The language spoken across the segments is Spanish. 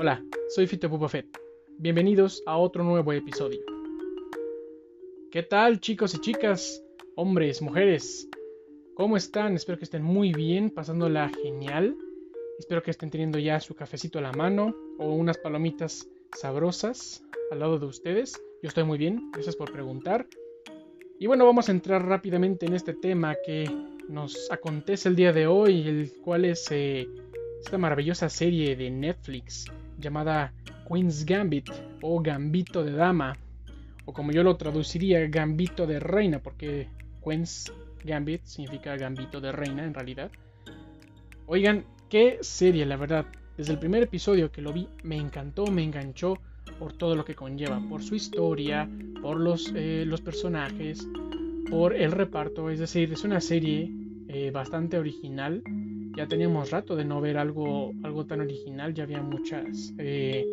Hola, soy Fito Pupa Bienvenidos a otro nuevo episodio. ¿Qué tal chicos y chicas, hombres, mujeres? ¿Cómo están? Espero que estén muy bien, pasándola genial. Espero que estén teniendo ya su cafecito a la mano o unas palomitas sabrosas al lado de ustedes. Yo estoy muy bien, gracias por preguntar. Y bueno, vamos a entrar rápidamente en este tema que nos acontece el día de hoy, el cual es eh, esta maravillosa serie de Netflix llamada Queen's Gambit o Gambito de Dama, o como yo lo traduciría, Gambito de Reina, porque Queen's Gambit significa Gambito de Reina en realidad. Oigan, qué serie, la verdad. Desde el primer episodio que lo vi, me encantó, me enganchó por todo lo que conlleva, por su historia, por los, eh, los personajes, por el reparto. Es decir, es una serie eh, bastante original ya teníamos rato de no ver algo, algo tan original, ya había muchas, eh,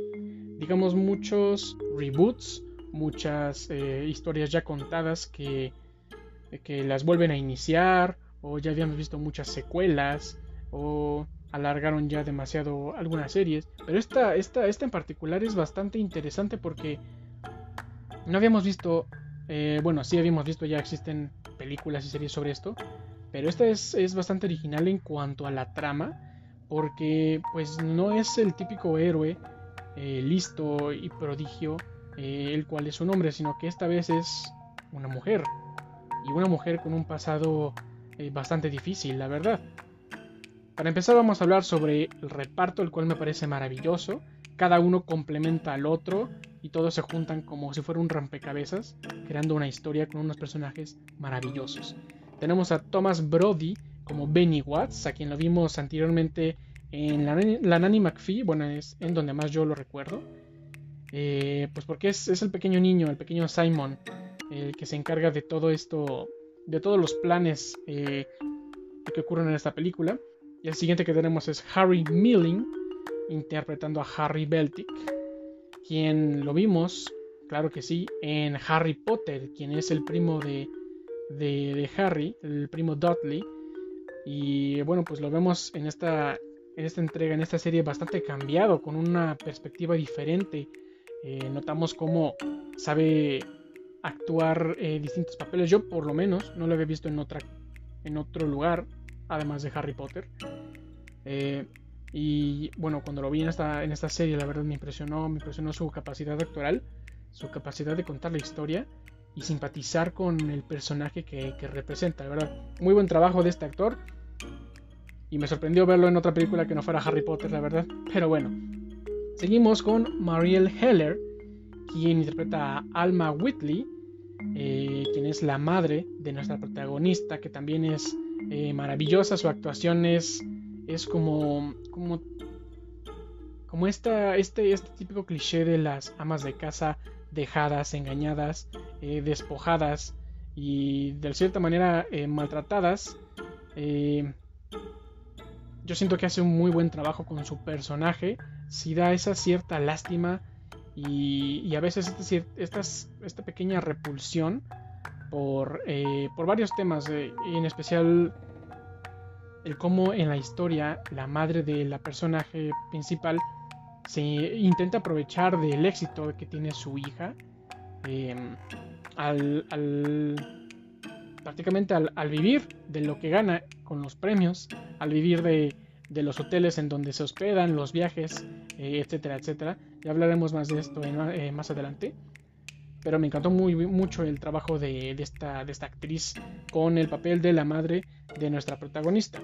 digamos, muchos reboots, muchas eh, historias ya contadas que, que las vuelven a iniciar, o ya habíamos visto muchas secuelas, o alargaron ya demasiado algunas series, pero esta, esta, esta en particular es bastante interesante porque no habíamos visto, eh, bueno, sí habíamos visto, ya existen películas y series sobre esto, pero esta es, bastante original en cuanto a la trama, porque pues no es el típico héroe eh, listo y prodigio, eh, el cual es un hombre, sino que esta vez es una mujer. Y una mujer con un pasado eh, bastante difícil, la verdad. Para empezar vamos a hablar sobre el reparto, el cual me parece maravilloso. Cada uno complementa al otro y todos se juntan como si fuera un rompecabezas, creando una historia con unos personajes maravillosos. Tenemos a Thomas Brody como Benny Watts, a quien lo vimos anteriormente en la, Nanny McPhee, bueno, es en donde más yo lo recuerdo. Eh, pues porque es, el pequeño niño, el pequeño Simon, el que se encarga de todo esto, de todos los planes eh, que ocurren en esta película. Y el siguiente que tenemos es Harry Milling, interpretando a Harry Beltic, quien lo vimos, claro que sí, en Harry Potter, quien es el primo de de, Harry, el primo Dudley. Y bueno, pues lo vemos en esta, en esta entrega, en esta serie bastante cambiado, con una perspectiva diferente. Eh, notamos cómo sabe actuar eh, distintos papeles. Yo por lo menos no lo había visto en, otra, en otro lugar, además de Harry Potter. Eh, y bueno, cuando lo vi en esta, en esta serie, la verdad me impresionó, me impresionó su capacidad actoral, su capacidad de contar la historia y simpatizar con el personaje que, representa, ¿verdad? Muy buen trabajo de este actor. Y me sorprendió verlo en otra película que no fuera Harry Potter, la verdad. Pero bueno. Seguimos con Marielle Heller, quien interpreta a Alma Whitley, eh, quien es la madre de nuestra protagonista, que también es eh, maravillosa. Su actuación es, es como, como, como esta, este, este típico cliché de las amas de casa dejadas, engañadas, eh, despojadas y de cierta manera eh, maltratadas. Eh, yo siento que hace un muy buen trabajo con su personaje. Si da esa cierta lástima y, a veces este, esta pequeña repulsión por, por varios temas, y en especial el cómo en la historia la madre de la personaje principal se intenta aprovechar del éxito que tiene su hija em, al, prácticamente al, vivir de lo que gana con los premios, al vivir de, los hoteles en donde se hospedan, los viajes, eh, etcétera, etcétera. Ya hablaremos más de esto eh, más adelante. Pero me encantó muy, mucho el trabajo de esta actriz con el papel de la madre de nuestra protagonista.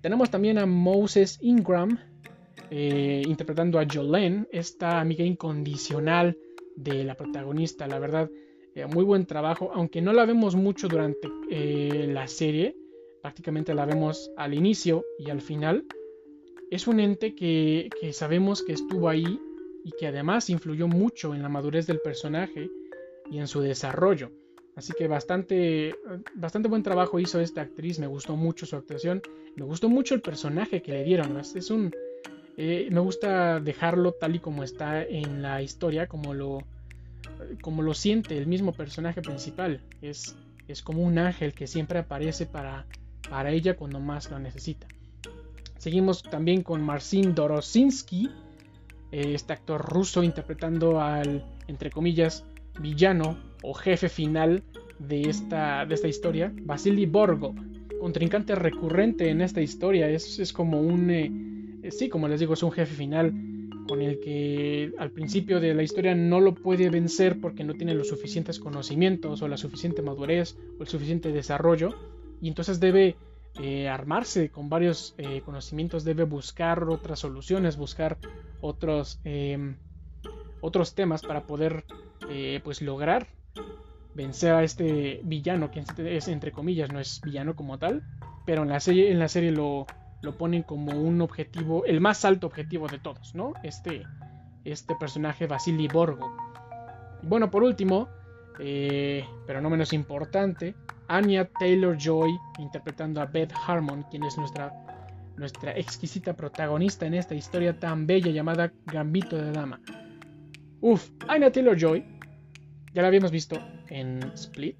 Tenemos también a Moses Ingram, eh, interpretando a Jolene, esta amiga incondicional de la protagonista. La verdad, eh, muy buen trabajo, aunque no la vemos mucho durante eh, la serie, prácticamente la vemos al inicio y al final. Es un ente que, sabemos que estuvo ahí y que además influyó mucho en la madurez del personaje y en su desarrollo. Así que bastante, bastante buen trabajo hizo esta actriz, me gustó mucho su actuación, me gustó mucho el personaje que le dieron. Es un, eh, me gusta dejarlo tal y como está en la historia, como lo, como lo siente el mismo personaje principal. Es, es como un ángel que siempre aparece para, para ella cuando más lo necesita. Seguimos también con Marcin Dorosinski, eh, este actor ruso interpretando al, entre comillas, villano o jefe final de esta, de esta historia, Vasily Borgo, contrincante recurrente en esta historia, es, es como un, eh, sí, como les digo, es un jefe final con el que al principio de la historia no lo puede vencer porque no tiene los suficientes conocimientos o la suficiente madurez o el suficiente desarrollo. Y entonces debe eh, armarse con varios eh, conocimientos, debe buscar otras soluciones, buscar otros, em, otros temas para poder eh, pues lograr vencer a este villano que es entre comillas no es villano como tal, pero en la serie, en la serie lo, lo ponen como un objetivo, el más alto objetivo de todos, ¿no? Este, este personaje Vasily Borgo. Bueno, por último, eh, pero no menos importante, Anya Taylor Joy interpretando a Beth Harmon, quien es nuestra, nuestra exquisita protagonista en esta historia tan bella llamada Gambito de Dama. Uf, Anya Taylor Joy, ya la habíamos visto en Split,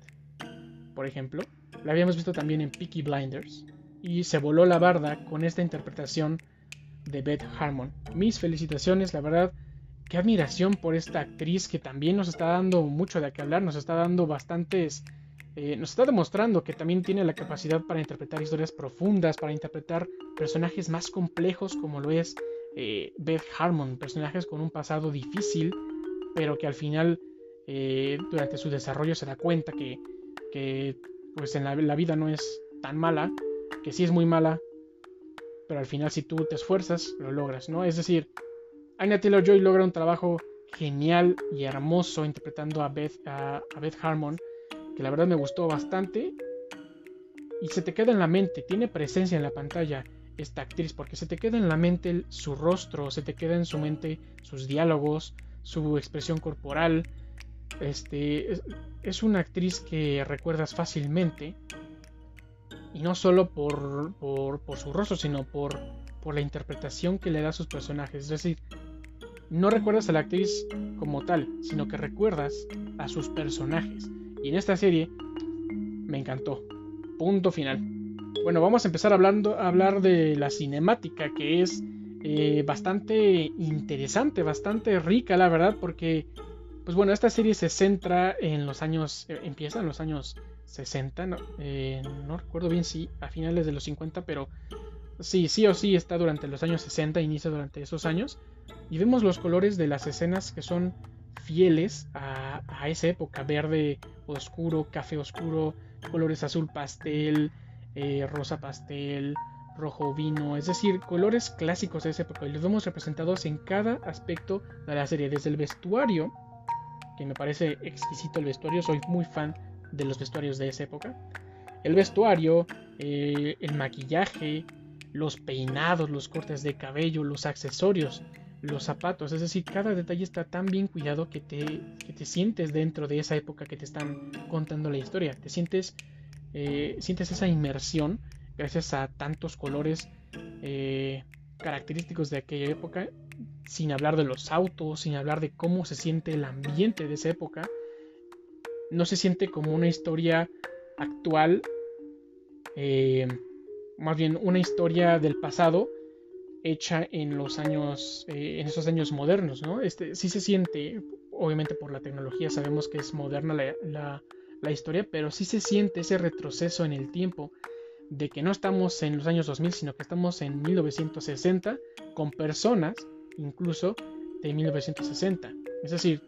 por ejemplo, la habíamos visto también en Peaky Blinders, y se voló la barda con esta interpretación de Beth Harmon. Mis felicitaciones, la verdad, qué admiración por esta actriz que también nos está dando mucho de qué hablar, nos está dando bastantes... Eh, nos está demostrando que también tiene la capacidad para interpretar historias profundas, para interpretar personajes más complejos como lo es eh, Beth Harmon, personajes con un pasado difícil, pero que al final eh, durante su desarrollo se da cuenta que, que pues en la, la vida no es tan mala que sí es muy mala, pero al final si tú te esfuerzas, lo logras, ¿no? Es decir, Anya Taylor-Joy logra un trabajo genial y hermoso interpretando a Beth, a, Beth Harmon, que la verdad me gustó bastante. Y se te queda en la mente, tiene presencia en la pantalla esta actriz, porque se te queda en la mente su rostro, se te queda en su mente sus diálogos, su expresión corporal. Este, es una actriz que recuerdas fácilmente y no solo por, por, su rostro, sino por, por la interpretación que le da a sus personajes. Es decir, no recuerdas a la actriz como tal, sino que recuerdas a sus personajes. Y en esta serie me encantó. Punto final. Bueno, vamos a empezar hablando, a hablar de la cinemática, que es eh, bastante interesante, bastante rica, la verdad, porque, pues bueno, esta serie se centra en los años, eh, empieza en los años 60, no, eh, no recuerdo bien si a finales de los 50, pero sí, sí o sí está durante los años 60, inicia durante esos años, y vemos los colores de las escenas que son fieles a, esa época, verde oscuro, café oscuro, colores azul pastel, eh, rosa pastel, rojo vino, es decir, colores clásicos de esa época, y los vemos representados en cada aspecto de la serie, desde el vestuario, que me parece exquisito el vestuario, soy muy fan de los vestuarios de esa época. El vestuario, eh, el maquillaje, los peinados, los cortes de cabello, los accesorios, los zapatos, es decir, cada detalle está tan bien cuidado que te, te sientes dentro de esa época que te están contando la historia, te sientes, eh, sientes esa inmersión gracias a tantos colores eh, característicos de aquella época, sin hablar de los autos, sin hablar de cómo se siente el ambiente de esa época, no se siente como una historia actual, eh, más bien una historia del pasado hecha en los años, eh, en esos años modernos, ¿no? Este, sí se siente, obviamente por la tecnología sabemos que es moderna la, la historia, pero sí se siente ese retroceso en el tiempo de que no estamos en los años 2000, sino que estamos en 1960 con personas incluso de 1960. Es decir,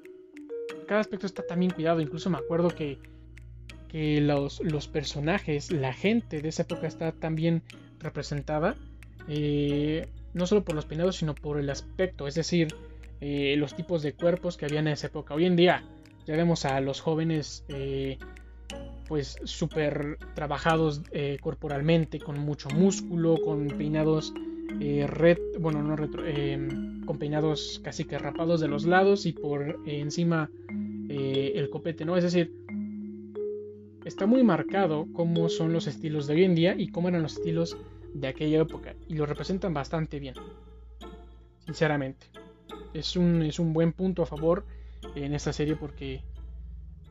cada aspecto está también cuidado. Incluso me acuerdo que, que los, los, personajes, la gente de esa época está también representada. Eh, no solo por los peinados, sino por el aspecto. Es decir, eh, los tipos de cuerpos que había en esa época. Hoy en día ya vemos a los jóvenes eh, pues súper trabajados corporalmente, con mucho músculo, con peinados red, bueno, no retro, con peinados casi que rapados de los lados y por encima eh, el copete, ¿no? Es decir, está muy marcado cómo son los estilos de hoy en día y cómo eran los estilos de aquella época y lo representan bastante bien, sinceramente. Es un, es un buen punto a favor en esta serie porque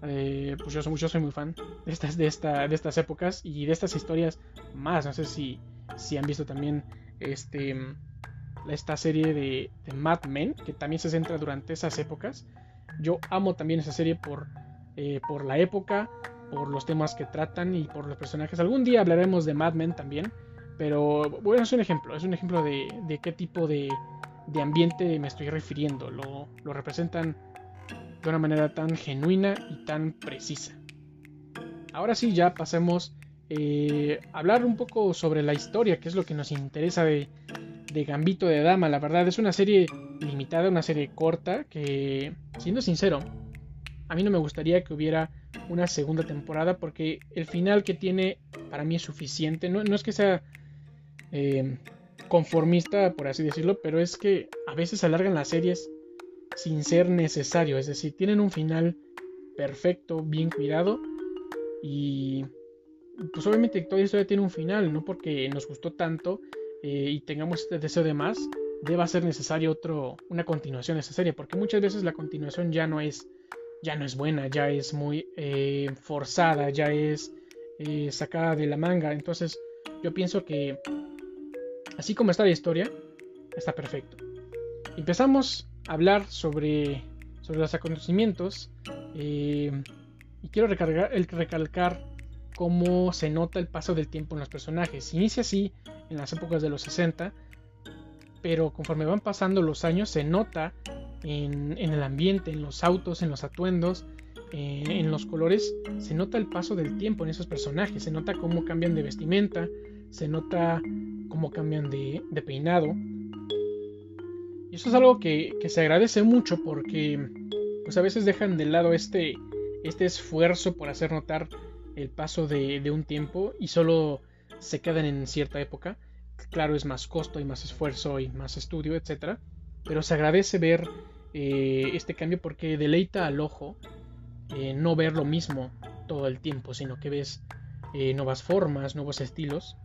eh, pues yo soy, soy, muy fan de estas, de, esta, de estas épocas y de estas historias más. No sé si, si han visto también este esta serie de, Mad Men, que también se centra durante esas épocas. Yo amo también esa serie por, eh, por la época, por los temas que tratan y por los personajes. Algún día hablaremos de Mad Men también, pero bueno, es un ejemplo, es un ejemplo de, de qué tipo de, de, ambiente me estoy refiriendo. Lo, lo representan de una manera tan genuina y tan precisa. Ahora sí, ya pasemos eh, hablar un poco sobre la historia, que es lo que nos interesa de, de Gambito de Dama. La verdad es una serie limitada, una serie corta, que, siendo sincero, a mí no me gustaría que hubiera una segunda temporada porque el final que tiene para mí es suficiente. No, es que sea eh, conformista, por así decirlo, pero es que a veces alargan las series sin ser necesario. Es decir, tienen un final perfecto, bien cuidado y pues obviamente toda historia tiene un final, no porque nos gustó tanto eh, y tengamos este deseo de más, deba ser necesario otro, una continuación de esa serie, porque muchas veces la continuación ya no es, ya no es buena, ya es muy eh, forzada, ya es eh, sacada de la manga. Entonces yo pienso que así como está la historia, está perfecto. Empezamos a hablar sobre, sobre los acontecimientos y quiero el recalcar cómo se nota el paso del tiempo en los personajes. Inicia así en las épocas de los 60, pero conforme van pasando los años se nota en, el ambiente, en los autos, en los atuendos, eh, en los colores, se nota el paso del tiempo en esos personajes, se nota cómo cambian de vestimenta, se nota cómo cambian de, peinado. Y eso es algo que, se agradece mucho porque pues a veces dejan de lado este, este esfuerzo por hacer notar el paso de, un tiempo y solo se quedan en cierta época. Claro, es más costo y más esfuerzo y más estudio, etc. Pero se agradece ver eh, este cambio porque deleita al ojo eh, no ver lo mismo todo el tiempo, sino que ves eh, nuevas formas, nuevos estilos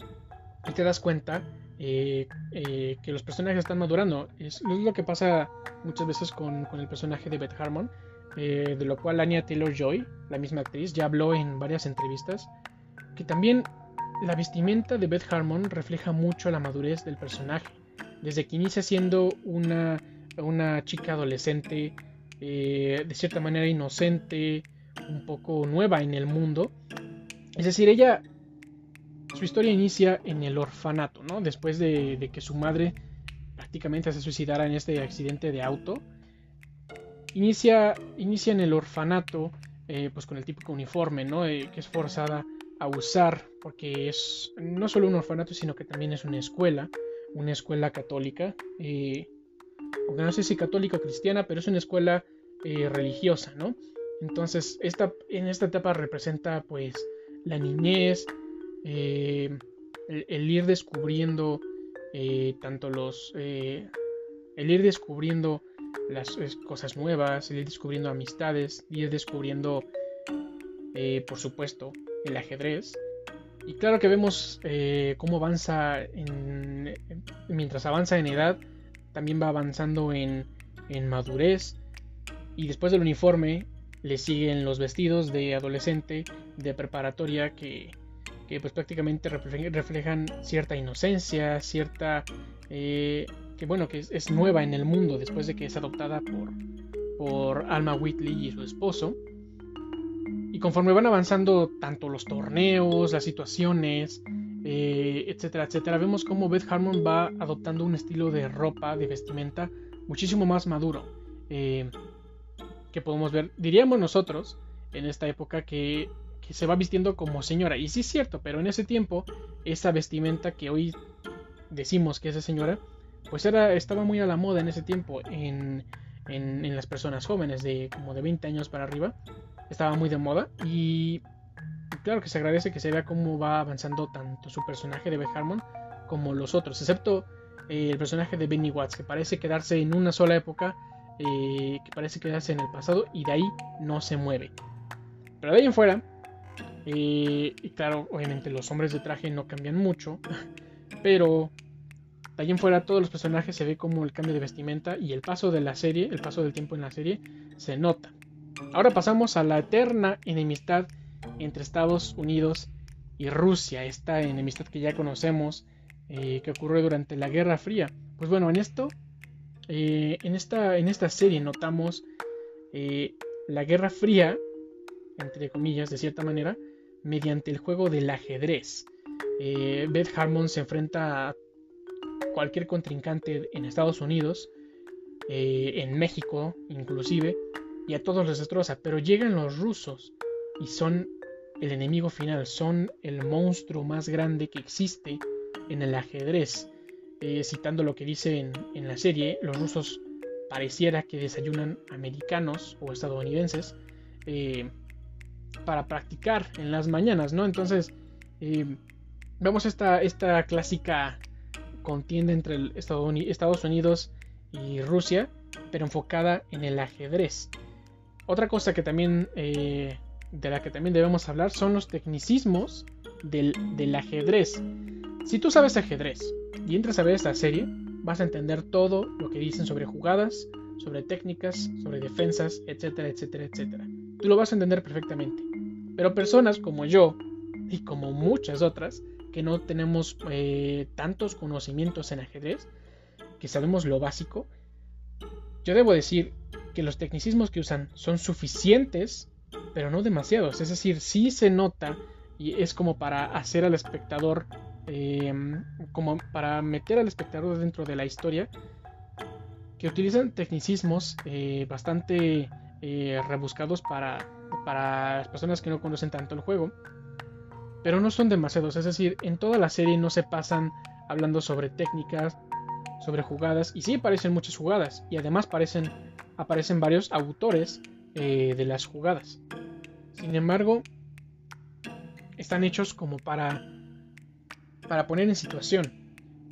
y te das cuenta que los personajes están madurando. Es, lo que pasa muchas veces con, con el personaje de Beth Harmon eh, de lo cual Anya Taylor Joy, la misma actriz, ya habló en varias entrevistas, que también la vestimenta de Beth Harmon refleja mucho la madurez del personaje, desde que inicia siendo una, una chica adolescente, eh, de cierta manera inocente, un poco nueva en el mundo. Es decir, ella, su historia inicia en el orfanato, ¿no? Después de, de que su madre prácticamente se suicidara en este accidente de auto inicia, inicia en el orfanato, eh, pues con el típico uniforme, ¿no? Eh, que es forzada a usar, porque es no solo un orfanato, sino que también es una escuela, una escuela católica, eh, aunque no sé si católica o cristiana, pero es una escuela religiosa, ¿no? Entonces, esta, en esta etapa representa pues la niñez, el, ir descubriendo tanto los... el ir descubriendo las cosas nuevas, ir descubriendo amistades, ir descubriendo, eh, por supuesto, el ajedrez. Y claro que vemos eh, cómo avanza en, mientras avanza en edad, también va avanzando en, en madurez. Y después del uniforme le siguen los vestidos de adolescente, de preparatoria, que, que pues prácticamente reflejan cierta inocencia, cierta eh, que bueno, que es, nueva en el mundo después de que es adoptada por, por Alma Whitley y su esposo. Y conforme van avanzando tanto los torneos, las situaciones, eh, etcétera, etcétera, vemos cómo Beth Harmon va adoptando un estilo de ropa, de vestimenta, muchísimo más maduro. Eh, que podemos ver, diríamos nosotros, en esta época, que, que se va vistiendo como señora. Y sí es cierto, pero en ese tiempo, esa vestimenta que hoy decimos que es de señora, pues era, estaba muy a la moda en ese tiempo en, en, las personas jóvenes de como de 20 años para arriba. Estaba muy de moda y claro que se agradece que se vea cómo va avanzando tanto su personaje de Beth Harmon como los otros, excepto eh, el personaje de Benny Watts, que parece quedarse en una sola época, eh, que parece quedarse en el pasado y de ahí no se mueve. Pero de ahí en fuera, eh, y claro, obviamente los hombres de traje no cambian mucho, pero de ahí en fuera todos los personajes se ve como el cambio de vestimenta y el paso de la serie, el paso del tiempo en la serie, se nota. Ahora pasamos a la eterna enemistad entre Estados Unidos y Rusia, esta enemistad que ya conocemos, eh, que ocurrió durante la Guerra Fría. pues bueno, en esto, eh, en, esta, en esta serie notamos eh, la Guerra Fría, entre comillas, de cierta manera, mediante el juego del ajedrez. Beth Harmon se enfrenta a cualquier contrincante en Estados Unidos, en México inclusive, y a todos los destroza, pero llegan los rusos y son el enemigo final, son el monstruo más grande que existe en el ajedrez. Eh, citando lo que dice en, la serie, los rusos pareciera que desayunan americanos o estadounidenses eh, para practicar en las mañanas, ¿no? Entonces, eh, vemos esta, esta clásica contienda entre Estados Unidos y Rusia, pero enfocada en el ajedrez. Otra cosa que también de la que también debemos hablar son los tecnicismos del, del ajedrez. Si tú sabes ajedrez y entras a ver esta serie, vas a entender todo lo que dicen sobre jugadas, sobre técnicas, sobre defensas, etcétera, etcétera, etcétera. Tú lo vas a entender perfectamente. Pero personas como yo y como muchas otras que no tenemos eh, tantos conocimientos en ajedrez, que sabemos lo básico, yo debo decir que los tecnicismos que usan son suficientes, pero no demasiados. Es decir, sí se nota y es como para hacer al espectador Em, como para meter al espectador dentro de la historia, que utilizan tecnicismos eh, bastante eh, rebuscados para, para las personas que no conocen tanto el juego, pero no son demasiados, es decir, en toda la serie no se pasan hablando sobre técnicas, sobre jugadas, y sí aparecen muchas jugadas, y además aparecen, aparecen varios autores eh, de las jugadas. Sin embargo, están hechos como para para poner en situación.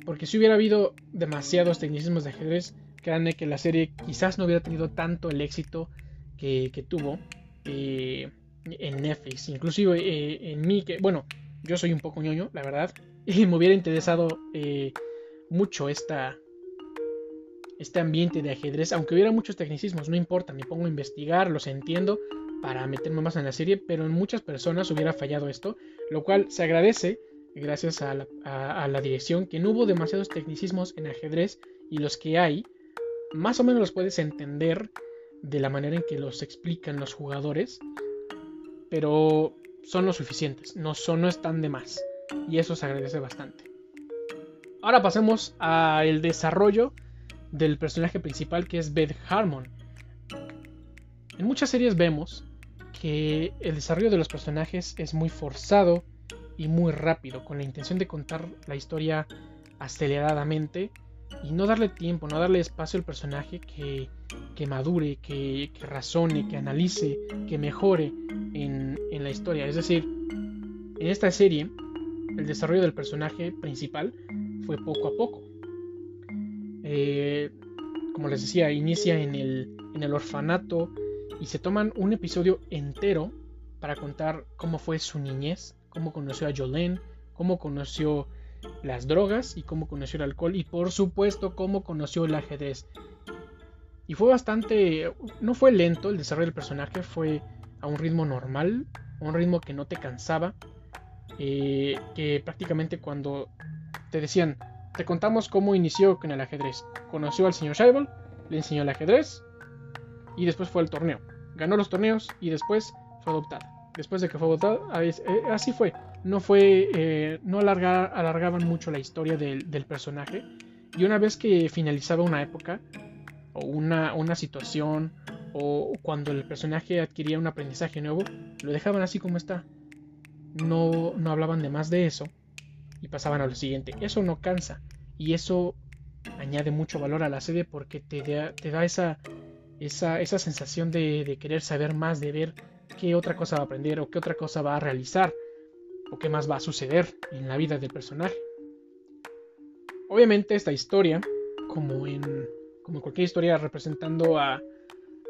Porque si hubiera habido demasiados tecnicismos de ajedrez, créanme que la serie quizás no hubiera tenido tanto el éxito que, tuvo eh, en Netflix. Inclusive eh, en mí, que bueno, yo soy un poco ñoño, la verdad, y me hubiera interesado eh, mucho esta, este ambiente de ajedrez, aunque hubiera muchos tecnicismos, no importa, me pongo a investigar, los entiendo para meterme más en la serie, pero en muchas personas hubiera fallado esto, lo cual se agradece gracias a la, dirección, que no hubo demasiados tecnicismos en ajedrez y los que hay, más o menos los puedes entender de la manera en que los explican los jugadores, pero son lo suficientes, no, son, no están de más, y eso se agradece bastante. Ahora pasemos al desarrollo del personaje principal que es Beth Harmon. En muchas series vemos que el desarrollo de los personajes es muy forzado, y muy rápido, con la intención de contar la historia aceleradamente y no darle tiempo, no darle espacio al personaje que, que madure, que, que, razone, que analice, que mejore en, en, la historia. Es decir, en esta serie, el desarrollo del personaje principal fue poco a poco. Eh, como les decía, inicia en el, en el orfanato y se toman un episodio entero para contar cómo fue su niñez, cómo conoció a Jolene, cómo conoció las drogas y cómo conoció el alcohol y por supuesto cómo conoció el ajedrez. Y fue bastante, no fue lento el desarrollo del personaje, fue a un ritmo normal, un ritmo que no te cansaba, eh, que prácticamente cuando te decían, te contamos cómo inició con el ajedrez. Conoció al señor Scheibel, le enseñó el ajedrez y después fue al torneo. Ganó los torneos y después fue adoptada después de que fue votado, eh, así fue. No fue, eh, no alargaban mucho la historia del, personaje. Y una vez que finalizaba una época, o una, una situación, o cuando el personaje adquiría un aprendizaje nuevo, lo dejaban así como está. No, no hablaban de más de eso y pasaban a lo siguiente. Eso no cansa y eso añade mucho valor a la serie porque te da, te da esa, esa, esa sensación de, de, querer saber más, de ver qué otra cosa va a aprender o qué otra cosa va a realizar o qué más va a suceder en la vida del personaje. Obviamente esta historia, como en como cualquier historia representando a,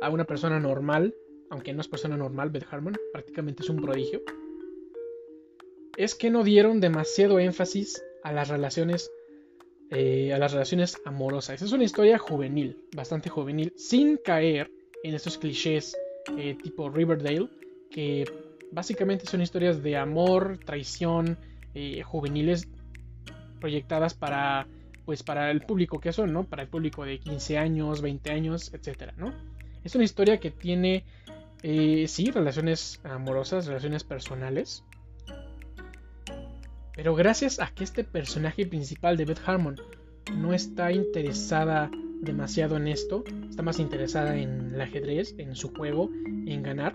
a una persona normal, aunque no es persona normal, Beth Harmon prácticamente es un prodigio, es que no dieron demasiado énfasis a las relaciones eh, a las relaciones amorosas. Es una historia juvenil, bastante juvenil, sin caer en estos clichés eh, tipo Riverdale, que básicamente son historias de amor, traición, eh, juveniles proyectadas para pues para el público que son, ¿no? Para el público de 15 años, 20 años, etcétera, ¿no? Es una historia que tiene, eh, sí, relaciones amorosas, relaciones personales. Pero gracias a que este personaje principal de Beth Harmon no está interesada demasiado en esto, está más interesada en el ajedrez, en su juego, en ganar,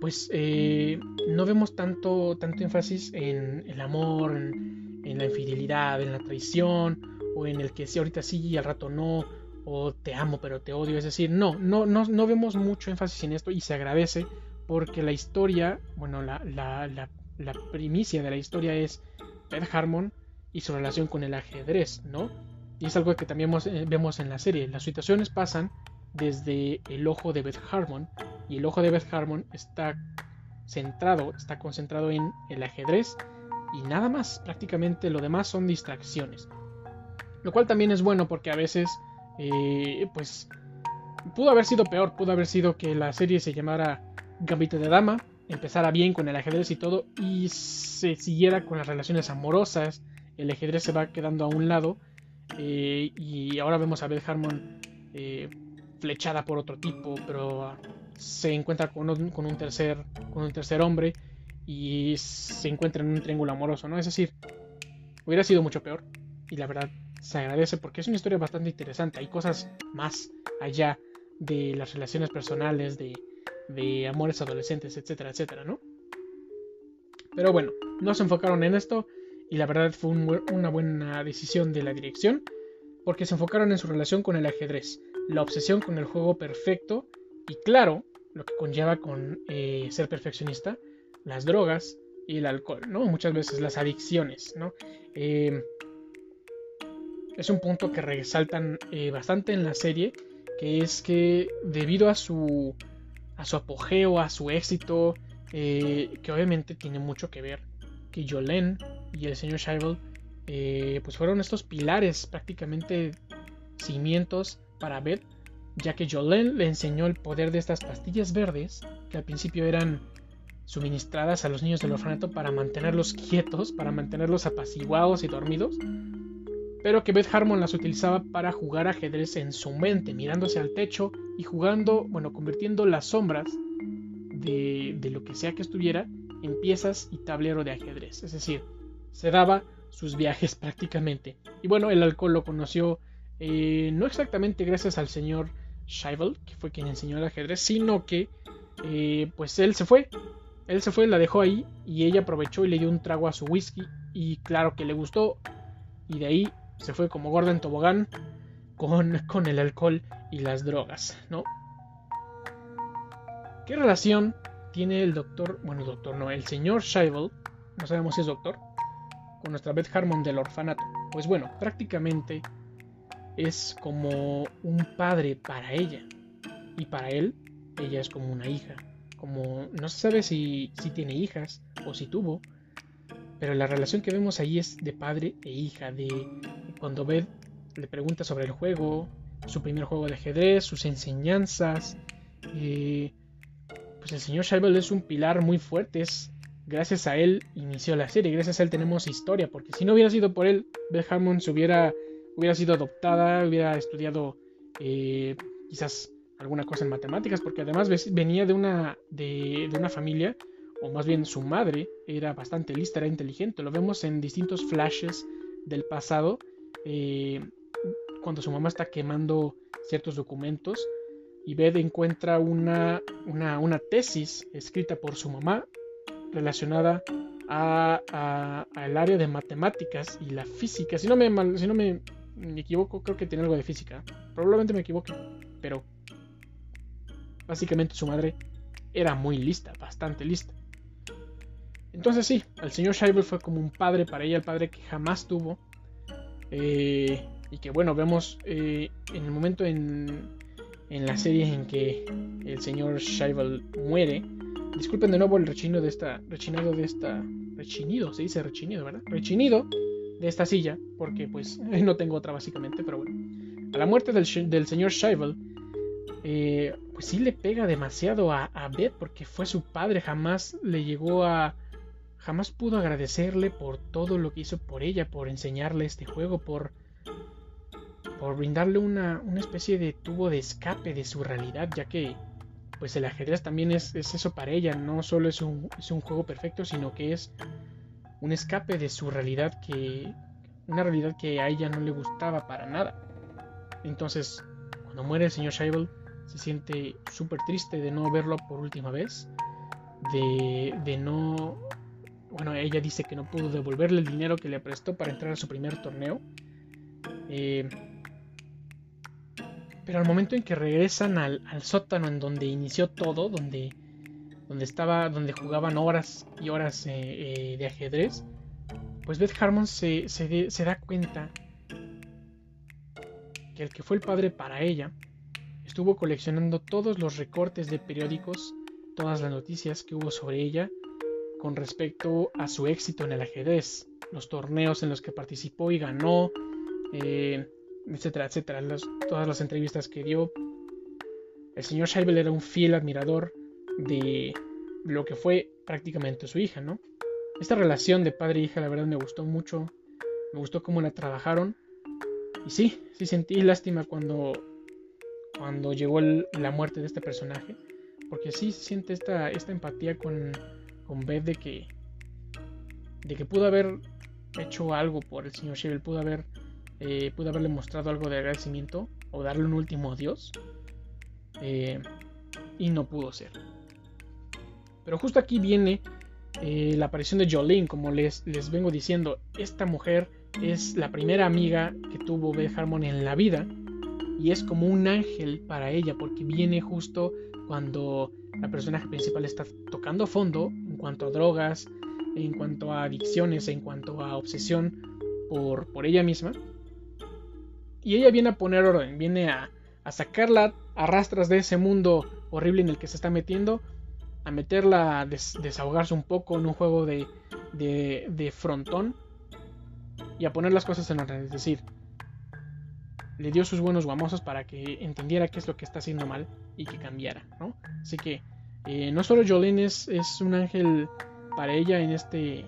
pues eh, no vemos tanto, tanto énfasis en el amor, en, la infidelidad, en la traición, o en el que si ahorita sí y al rato no, o te amo pero te odio. Es decir, no, no, no, no vemos mucho énfasis en esto y se agradece porque la historia, bueno, la, la, la, primicia de la historia es Beth Harmon y su relación con el ajedrez, ¿no? Y es algo que también eh, vemos en la serie. Las situaciones pasan desde el ojo de Beth Harmon y el ojo de Beth Harmon está centrado, está concentrado en el ajedrez y nada más, prácticamente lo demás son distracciones. Lo cual también es bueno porque a veces, eh, pues, pudo haber sido peor, pudo haber sido que la serie se llamara Gambito de Dama, empezara bien con el ajedrez y todo, y se siguiera con las relaciones amorosas, el ajedrez se va quedando a un lado, eh, y ahora vemos a Beth Harmon eh, flechada por otro tipo, pero se encuentra con un, tercer, con un tercer hombre y se encuentra en un triángulo amoroso, ¿no? Es decir, hubiera sido mucho peor, y la verdad se agradece porque es una historia bastante interesante. Hay cosas más allá de las relaciones personales, de, de amores adolescentes, etcétera, etcétera, ¿no? Pero bueno, no se enfocaron en esto y la verdad fue una buena decisión de la dirección porque se enfocaron en su relación con el ajedrez, la obsesión con el juego perfecto y claro, lo que conlleva con eh, ser perfeccionista, las drogas y el alcohol, ¿no? Muchas veces las adicciones, ¿no? Eh, es un punto que resaltan eh, bastante en la serie, que es que debido a su, a su apogeo, a su éxito, eh, que obviamente tiene mucho que ver, que Jolene y el señor eh, pues fueron estos pilares, prácticamente cimientos para Beth, ya que Jolene le enseñó el poder de estas pastillas verdes, que al principio eran suministradas a los niños del orfanato para mantenerlos quietos, para mantenerlos apaciguados y dormidos, pero que Beth Harmon las utilizaba para jugar ajedrez en su mente, mirándose al techo y jugando, bueno, convirtiendo las sombras de, lo que sea que estuviera en piezas y tablero de ajedrez. Es decir, se daba sus viajes prácticamente. Y bueno, el alcohol lo conoció eh, no exactamente gracias al señor Scheibel, que fue quien enseñó el ajedrez, sino que eh, pues él se fue. Él se fue, la dejó ahí y ella aprovechó y le dio un trago a su whisky y claro que le gustó y de ahí se fue como gorda en tobogán con, con el alcohol y las drogas, ¿no? ¿Qué relación tiene el doctor, bueno, doctor no, el señor Scheibel, no sabemos si es doctor, con nuestra Beth Harmon del orfanato? Pues bueno, prácticamente es como un padre para ella. Y para él, ella es como una hija. Como no se sabe si, si tiene hijas o si tuvo, pero la relación que vemos ahí es de padre e hija, de cuando Beth le pregunta sobre el juego, su primer juego de ajedrez, sus enseñanzas. Eh, pues el señor Scheibel es un pilar muy fuerte. Es, gracias a él inició la serie, gracias a él tenemos historia, porque si no hubiera sido por él, Beth Harmon se hubiera, hubiera sido adoptada, hubiera estudiado eh, quizás alguna cosa en matemáticas, porque además venía de una, de, de una familia o más bien su madre, era bastante lista, era inteligente. Lo vemos en distintos flashes del pasado, eh, cuando su mamá está quemando ciertos documentos y Beth encuentra una, una, tesis escrita por su mamá relacionada a, al área de matemáticas y la física. Si no me, si no me, me equivoco, creo que tiene algo de física. Probablemente me equivoque, pero básicamente su madre era muy lista, bastante lista. Entonces sí, el señor Scheibel fue como un padre para ella, el padre que jamás tuvo. Eh, y que bueno, vemos eh, en el momento en, en, la serie en que el señor Scheibel muere. Disculpen de nuevo el rechino de esta, rechinado de esta, rechinido, se dice rechinido, ¿verdad? Rechinido de esta silla, porque pues no tengo otra básicamente, pero bueno. A la muerte del, del señor Scheibel, eh, pues sí le pega demasiado a, a Beth, porque fue su padre, jamás le llegó a Jamás pudo agradecerle por todo lo que hizo por ella, por enseñarle este juego, por, por brindarle una, una, especie de tubo de escape de su realidad, ya que pues el ajedrez también es, es eso para ella, no solo es un, es un, juego perfecto, sino que es un escape de su realidad que una realidad que a ella no le gustaba para nada. Entonces, cuando muere el señor Scheibel, se siente súper triste de no verlo por última vez, de, de no bueno, ella dice que no pudo devolverle el dinero que le prestó para entrar a su primer torneo. Eh, pero al momento en que regresan al, sótano en donde inició todo, donde, donde estaba, donde jugaban horas y horas eh, eh, de ajedrez, pues Beth Harmon se, se da cuenta que el que fue el padre para ella estuvo coleccionando todos los recortes de periódicos, todas las noticias que hubo sobre ella con respecto a su éxito en el ajedrez, los torneos en los que participó y ganó, eh, etcétera, etcétera, todas las entrevistas que dio. El señor Scheibel era un fiel admirador de lo que fue prácticamente su hija, ¿no? Esta relación de padre e hija, la verdad, me gustó mucho. Me gustó cómo la trabajaron. Y sí, sí sentí lástima cuando, cuando llegó la muerte de este personaje. Porque sí siente esta, esta empatía con, con Beth de que de que pudo haber hecho algo por el señor Shevel, pudo haber eh, pudo haberle mostrado algo de agradecimiento o darle un último adiós eh, y no pudo ser. Pero justo aquí viene eh, la aparición de Jolene, como les, les vengo diciendo, esta mujer es la primera amiga que tuvo Beth Harmon en la vida y es como un ángel para ella porque viene justo cuando la personaje principal está tocando fondo en cuanto a drogas, en cuanto a adicciones, en cuanto a obsesión por, por ella misma. Y ella viene a poner orden, viene a, a sacarla a rastras de ese mundo horrible en el que se está metiendo, a meterla a desahogarse un poco en un juego de, de, de frontón y a poner las cosas en orden. Es decir, le dio sus buenos guamosos para que entendiera qué es lo que está haciendo mal y que cambiara, ¿no? Así que eh, no solo Jolene es, un ángel para ella en este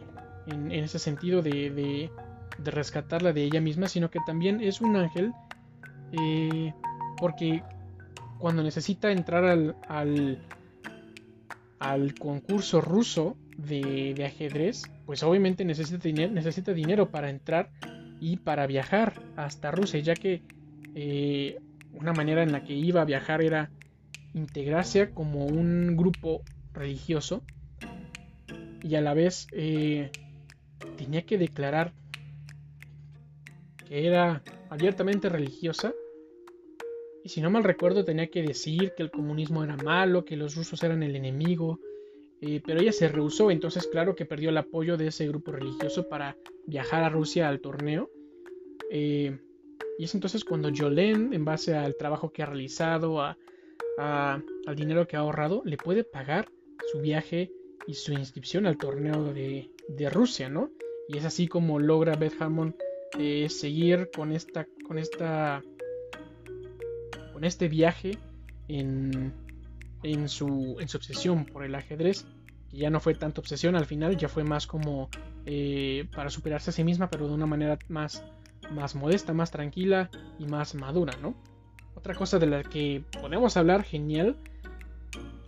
en, ese sentido de, de, rescatarla de ella misma, sino que también es un ángel eh, porque cuando necesita entrar al, al concurso ruso de, ajedrez, pues obviamente necesita, necesita dinero para entrar y para viajar hasta Rusia, ya que eh, una manera en la que iba a viajar era integrarse como un grupo religioso y a la vez eh, tenía que declarar que era abiertamente religiosa y si no mal recuerdo tenía que decir que el comunismo era malo, que los rusos eran el enemigo, eh, pero ella se rehusó, entonces claro que perdió el apoyo de ese grupo religioso para viajar a Rusia al torneo. Y es entonces cuando Jolene, en base al trabajo que ha realizado, a, al dinero que ha ahorrado, le puede pagar su viaje y su inscripción al torneo de, Rusia, ¿no? Y es así como logra Beth Harmon eh, seguir con esta, con esta, con este viaje en, en, su, en su obsesión por el ajedrez, que ya no fue tanta obsesión al final, ya fue más como eh, para superarse a sí misma, pero de una manera más más modesta, más tranquila y más madura, ¿no? Otra cosa de la que podemos hablar genial,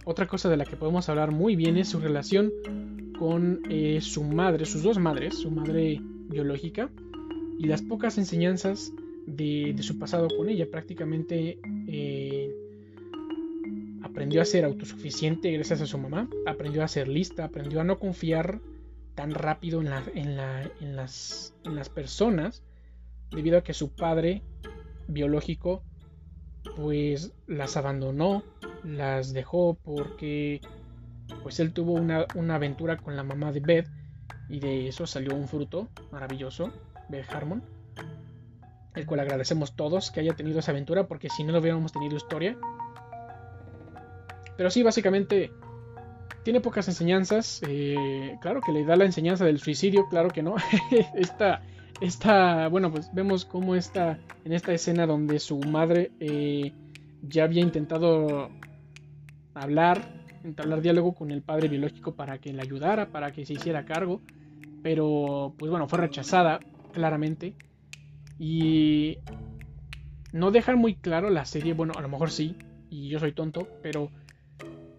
otra cosa de la que podemos hablar muy bien es su relación con eh, su madre, sus dos madres, su madre biológica y las pocas enseñanzas de, su pasado con ella. Prácticamente eh, aprendió a ser autosuficiente gracias a su mamá, aprendió a ser lista, aprendió a no confiar tan rápido en, en, las, en las personas debido a que su padre biológico pues las abandonó, las dejó porque pues él tuvo una, aventura con la mamá de Beth y de eso salió un fruto maravilloso, Beth Harmon, el cual agradecemos todos que haya tenido esa aventura porque si no lo hubiéramos tenido historia. Pero sí, básicamente tiene pocas enseñanzas. Eh, claro que le da la enseñanza del suicidio, claro que no. Esta esta, bueno, pues vemos cómo está en esta escena donde su madre eh, ya había intentado hablar, entablar diálogo con el padre biológico para que le ayudara, para que se hiciera cargo, pero pues bueno, fue rechazada claramente. Y no dejan muy claro la serie, bueno, a lo mejor sí, y yo soy tonto, pero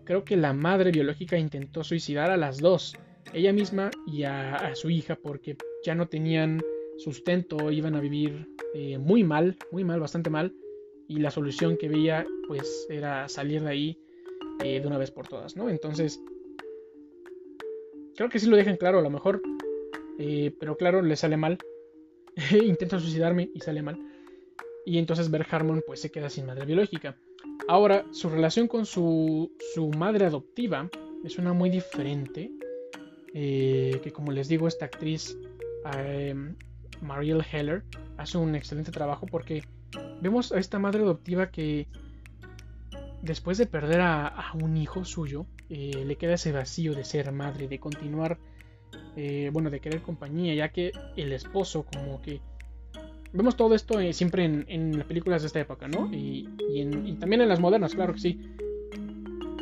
creo que la madre biológica intentó suicidar a las dos, ella misma y a, su hija, porque ya no tenían sustento, iban a vivir eh, muy mal, muy mal, bastante mal, y la solución que veía pues era salir de ahí eh, de una vez por todas, ¿no? Entonces, creo que sí lo dejan claro, a lo mejor, eh, pero claro, le sale mal. Intenta suicidarme y sale mal. Y entonces Bert Harmon pues se queda sin madre biológica. Ahora, su relación con su, su madre adoptiva es una muy diferente. Eh, que como les digo, esta actriz, Marielle Heller, hace un excelente trabajo porque vemos a esta madre adoptiva que después de perder a, un hijo suyo, eh, le queda ese vacío de ser madre, de continuar, eh, bueno, de querer compañía, ya que el esposo como que... Vemos todo esto eh, siempre en, las películas de esta época, ¿no? Y, también en las modernas, claro que sí.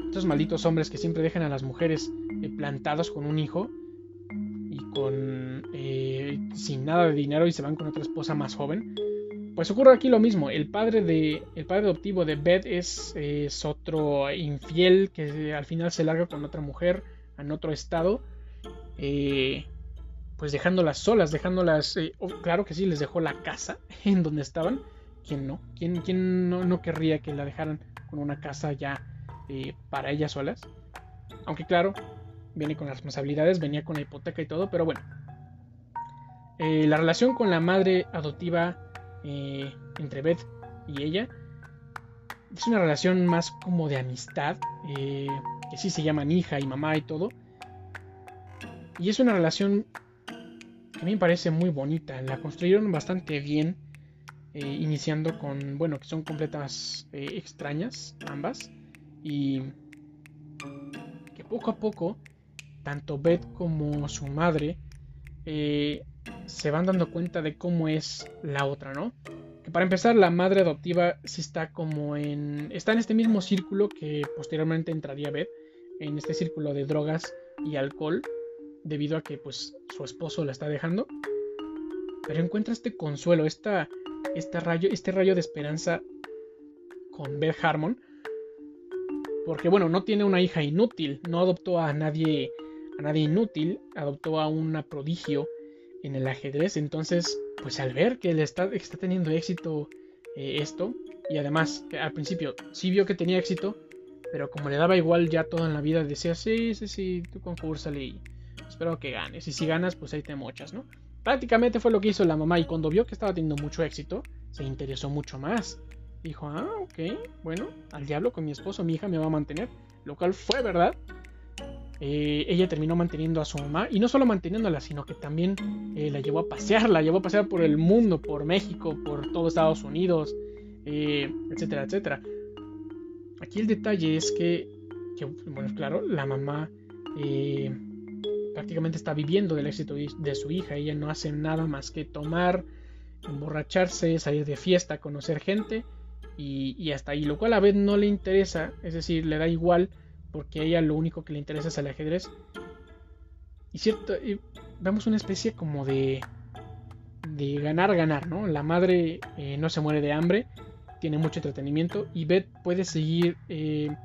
Estos malditos hombres que siempre dejan a las mujeres plantadas con un hijo y con... sin nada de dinero y se van con otra esposa más joven pues ocurre aquí lo mismo. El padre, de, el padre adoptivo de Beth es, otro infiel que al final se larga con otra mujer en otro estado. Eh, pues dejándolas solas, dejándolas... Eh, claro que sí, les dejó la casa en donde estaban. ¿Quién no? ¿Quién, quién no, querría que la dejaran con una casa ya eh, para ellas solas? Aunque claro, viene con las responsabilidades, venía con la hipoteca y todo, pero bueno. la relación con la madre adoptiva eh, entre Beth y ella. Es una relación más como de amistad, eh, que sí se llaman hija y mamá y todo. Y es una relación que a mí me parece muy bonita. La construyeron bastante bien, eh, iniciando con, bueno, que son completas extrañas ambas. Y que poco a poco, tanto Beth como su madre se van dando cuenta de cómo es la otra, ¿no? Que para empezar, la madre adoptiva sí está como en. está en este mismo círculo que posteriormente entraría Beth, en este círculo de drogas y alcohol, debido a que pues su esposo la está dejando. Pero encuentra este consuelo, esta, este, rayo, este rayo de esperanza con Beth Harmon. Porque bueno, no tiene una hija inútil, no adoptó a nadie, a nadie inútil, adoptó a una prodigio en el ajedrez. Entonces, pues al ver que le está, está teniendo éxito eh, esto, y además al principio sí vio que tenía éxito, pero como le daba igual ya todo en la vida, decía, sí, sí, sí, tú concúrsale y espero que ganes. Y si ganas, pues ahí te mochas, ¿no? Prácticamente fue lo que hizo la mamá y cuando vio que estaba teniendo mucho éxito, se interesó mucho más. Dijo, ah, ok, bueno, al diablo con mi esposo, mi hija me va a mantener. Lo cual fue verdad. Eh, ella terminó manteniendo a su mamá y no solo manteniéndola, sino que también eh, la llevó a pasear, la llevó a pasear por el mundo, por México, por todo Estados Unidos, eh, etcétera, etcétera. Aquí el detalle es que, bueno, claro, la mamá prácticamente está viviendo del éxito de su hija, ella no hace nada más que tomar, emborracharse, salir de fiesta, conocer gente y, y hasta ahí, lo cual a vez no le interesa, es decir, le da igual porque a ella lo único que le interesa es el ajedrez. Y cierto, vemos una especie como de, de ganar, ganar, ¿no? La madre eh, no se muere de hambre, tiene mucho entretenimiento y Beth puede seguir eh,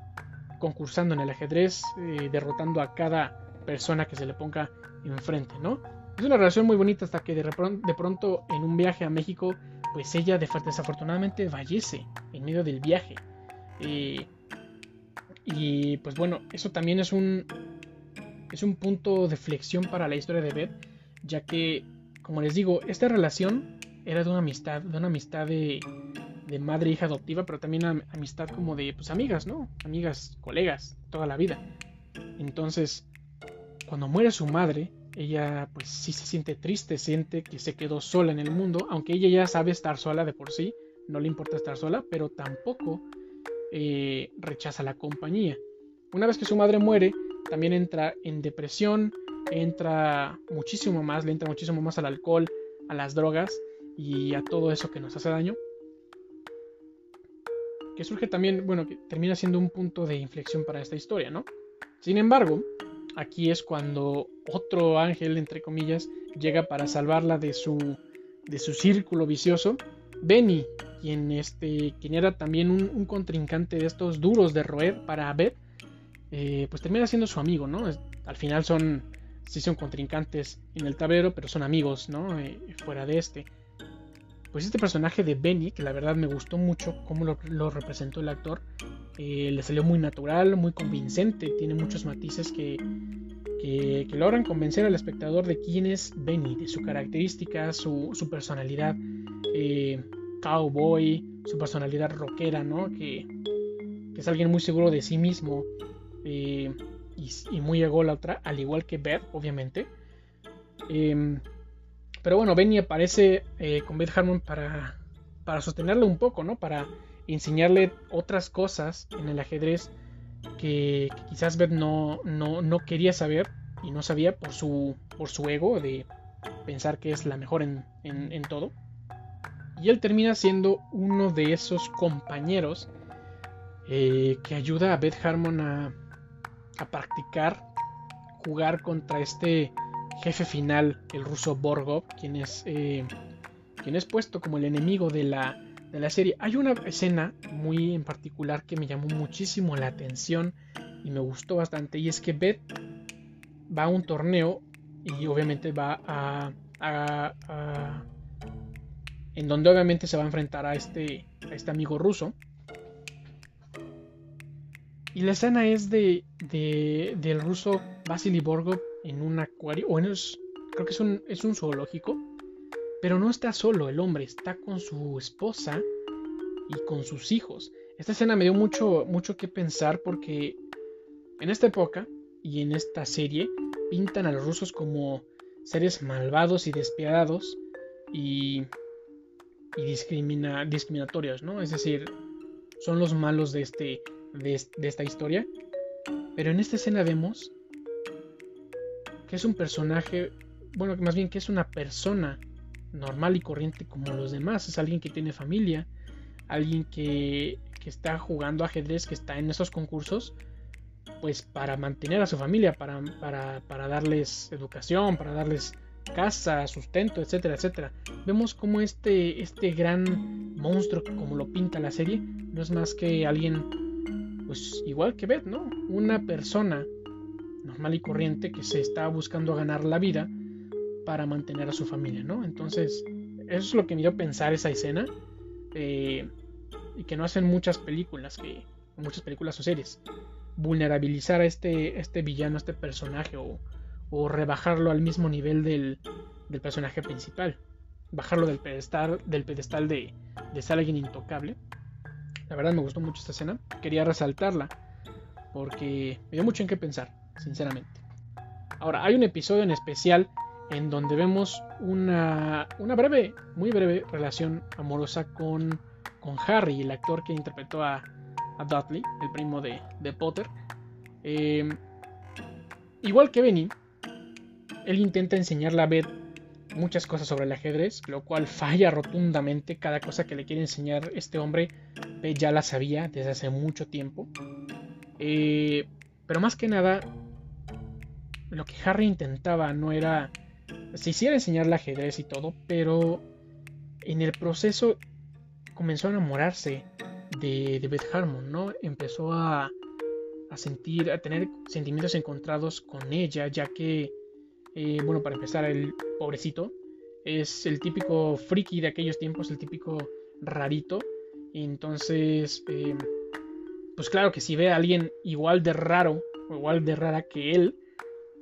concursando en el ajedrez, eh, derrotando a cada persona que se le ponga enfrente, ¿no? Es una relación muy bonita hasta que de, de pronto en un viaje a México, pues ella desafortunadamente fallece en medio del viaje. Y pues bueno, eso también es un, es un punto de flexión para la historia de Beth, ya que, como les digo, esta relación era de una amistad, de una amistad de, de madre e hija adoptiva, pero también una amistad como de pues amigas, ¿no? Amigas, colegas, toda la vida. Entonces, cuando muere su madre, ella pues sí se siente triste, siente que se quedó sola en el mundo, aunque ella ya sabe estar sola de por sí, no le importa estar sola, pero tampoco eh, rechaza la compañía. Una vez que su madre muere, también entra en depresión, entra muchísimo más, le entra muchísimo más al alcohol, a las drogas y a todo eso que nos hace daño. Que surge también, bueno, que termina siendo un punto de inflexión para esta historia, ¿no? Sin embargo, aquí es cuando otro ángel, entre comillas, llega para salvarla de su, de su círculo vicioso. Benny, quien, este, quien era también un, contrincante de estos duros de roer para Beth, eh, pues termina siendo su amigo, ¿no? Al final son, sí son contrincantes en el tablero, pero son amigos, ¿no? Eh, fuera de este. Pues este personaje de Benny, que la verdad me gustó mucho cómo lo, representó el actor, eh, le salió muy natural, muy convincente, tiene muchos matices que, que, logran convencer al espectador de quién es Benny, de su característica, su, su personalidad eh, cowboy, su personalidad rockera, ¿no? Que, que, es alguien muy seguro de sí mismo eh, y, muy ególatra, al igual que Beth, obviamente. Pero bueno, Benny aparece eh, con Beth Harmon para, para sostenerle un poco, ¿no? Para enseñarle otras cosas en el ajedrez que, quizás Beth no, no, quería saber y no sabía por su, por su ego de pensar que es la mejor en, en, todo. Y él termina siendo uno de esos compañeros eh, que ayuda a Beth Harmon a, a practicar jugar contra este jefe final, el ruso Borgov, quien es, eh, quien es puesto como el enemigo de la, de la serie. Hay una escena muy en particular que me llamó muchísimo la atención y me gustó bastante. Y es que Beth va a un torneo y obviamente va a, en donde obviamente se va a enfrentar a este, a este amigo ruso. Y la escena es de, de del ruso Vasily Borgov en un acuario, o creo que es un, es un zoológico, pero no está solo el hombre, está con su esposa y con sus hijos. Esta escena me dio mucho, mucho que pensar porque en esta época y en esta serie pintan a los rusos como seres malvados y despiadados y, y discrimina, discriminatorios, ¿no? Es decir, son los malos de, este, de, de esta historia. Pero en esta escena vemos que es un personaje, bueno, más bien que es una persona normal y corriente como los demás. Es alguien que tiene familia, alguien que, está jugando ajedrez, que está en esos concursos, pues para mantener a su familia, para, para, darles educación, para darles casa, sustento, etcétera, etcétera. Vemos como este, este gran monstruo, como lo pinta la serie, no es más que alguien, pues igual que Beth, ¿no? Una persona normal y corriente que se está buscando ganar la vida para mantener a su familia, ¿no? Entonces, eso es lo que me dio pensar esa escena. Eh, y que no hacen muchas películas, que, muchas películas o series. Vulnerabilizar a este, este villano, a este personaje, o, o rebajarlo al mismo nivel del, del, personaje principal. Bajarlo del pedestal, del pedestal de, de ser alguien intocable. La verdad me gustó mucho esta escena. Quería resaltarla. Porque me dio mucho en qué pensar, sinceramente. Ahora, hay un episodio en especial en donde vemos una, una breve, muy breve relación amorosa con, con Harry, el actor que interpretó a, a Dudley, el primo de, de Potter. Em, igual que Benny, él intenta enseñarle a Beth muchas cosas sobre el ajedrez, lo cual falla rotundamente. Cada cosa que le quiere enseñar este hombre, Beth ya la sabía desde hace mucho tiempo. Eh, pero más que nada, lo que Harry intentaba no era se hiciera enseñarle ajedrez y todo, pero en el proceso comenzó a enamorarse de, Beth Harmon, ¿no? Empezó a, a, sentir, a tener sentimientos encontrados con ella, ya que, eh, bueno, para empezar, el pobrecito es el típico friki de aquellos tiempos, el típico rarito. entonces, eh, pues claro que si ve a alguien igual de raro o igual de rara que él,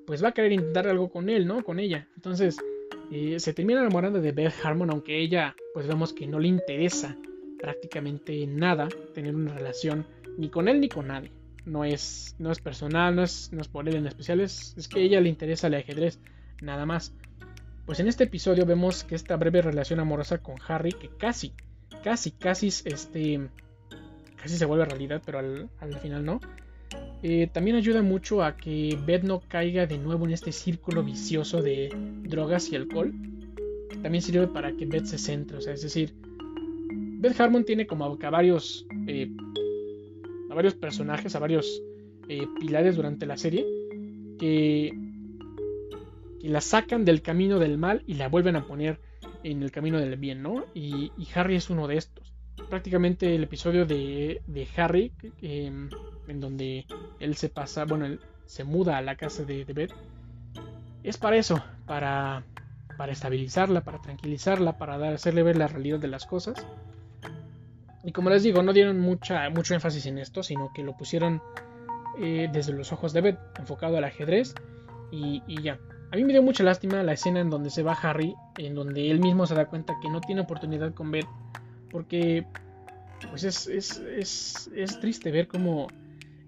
pues va a querer intentar algo con él, ¿no? Con ella. Entonces, eh, se termina enamorando de Beth Harmon, aunque ella, pues vemos que no le interesa prácticamente nada tener una relación ni con él ni con nadie. No es, no es personal, no es, no es por él en especial, es, que a ella le interesa el ajedrez, nada más. Pues en este episodio vemos que esta breve relación amorosa con Harry, que casi, casi, casi, este, casi se vuelve realidad, pero al, al final no eh, también ayuda mucho a que Beth no caiga de nuevo en este círculo vicioso de drogas y alcohol. También sirve para que Beth se centre, o sea, es decir, Beth Harmon tiene como a varios, eh, a varios personajes, a varios eh, pilares durante la serie que, que, la sacan del camino del mal y la vuelven a poner en el camino del bien, ¿no? Y, y Harry es uno de estos. Prácticamente el episodio de, Harry, em, en donde él se pasa, bueno, se muda a la casa de, de Beth, es para eso, para, para estabilizarla, para tranquilizarla, para dar, hacerle ver la realidad de las cosas. Y como les digo, no dieron mucha, mucho énfasis en esto, sino que lo pusieron eh, desde los ojos de Beth, enfocado al ajedrez y, ya. A mí me dio mucha lástima la escena en donde se va Harry, en donde él mismo se da cuenta que no tiene oportunidad con Beth, porque pues es, es, triste ver cómo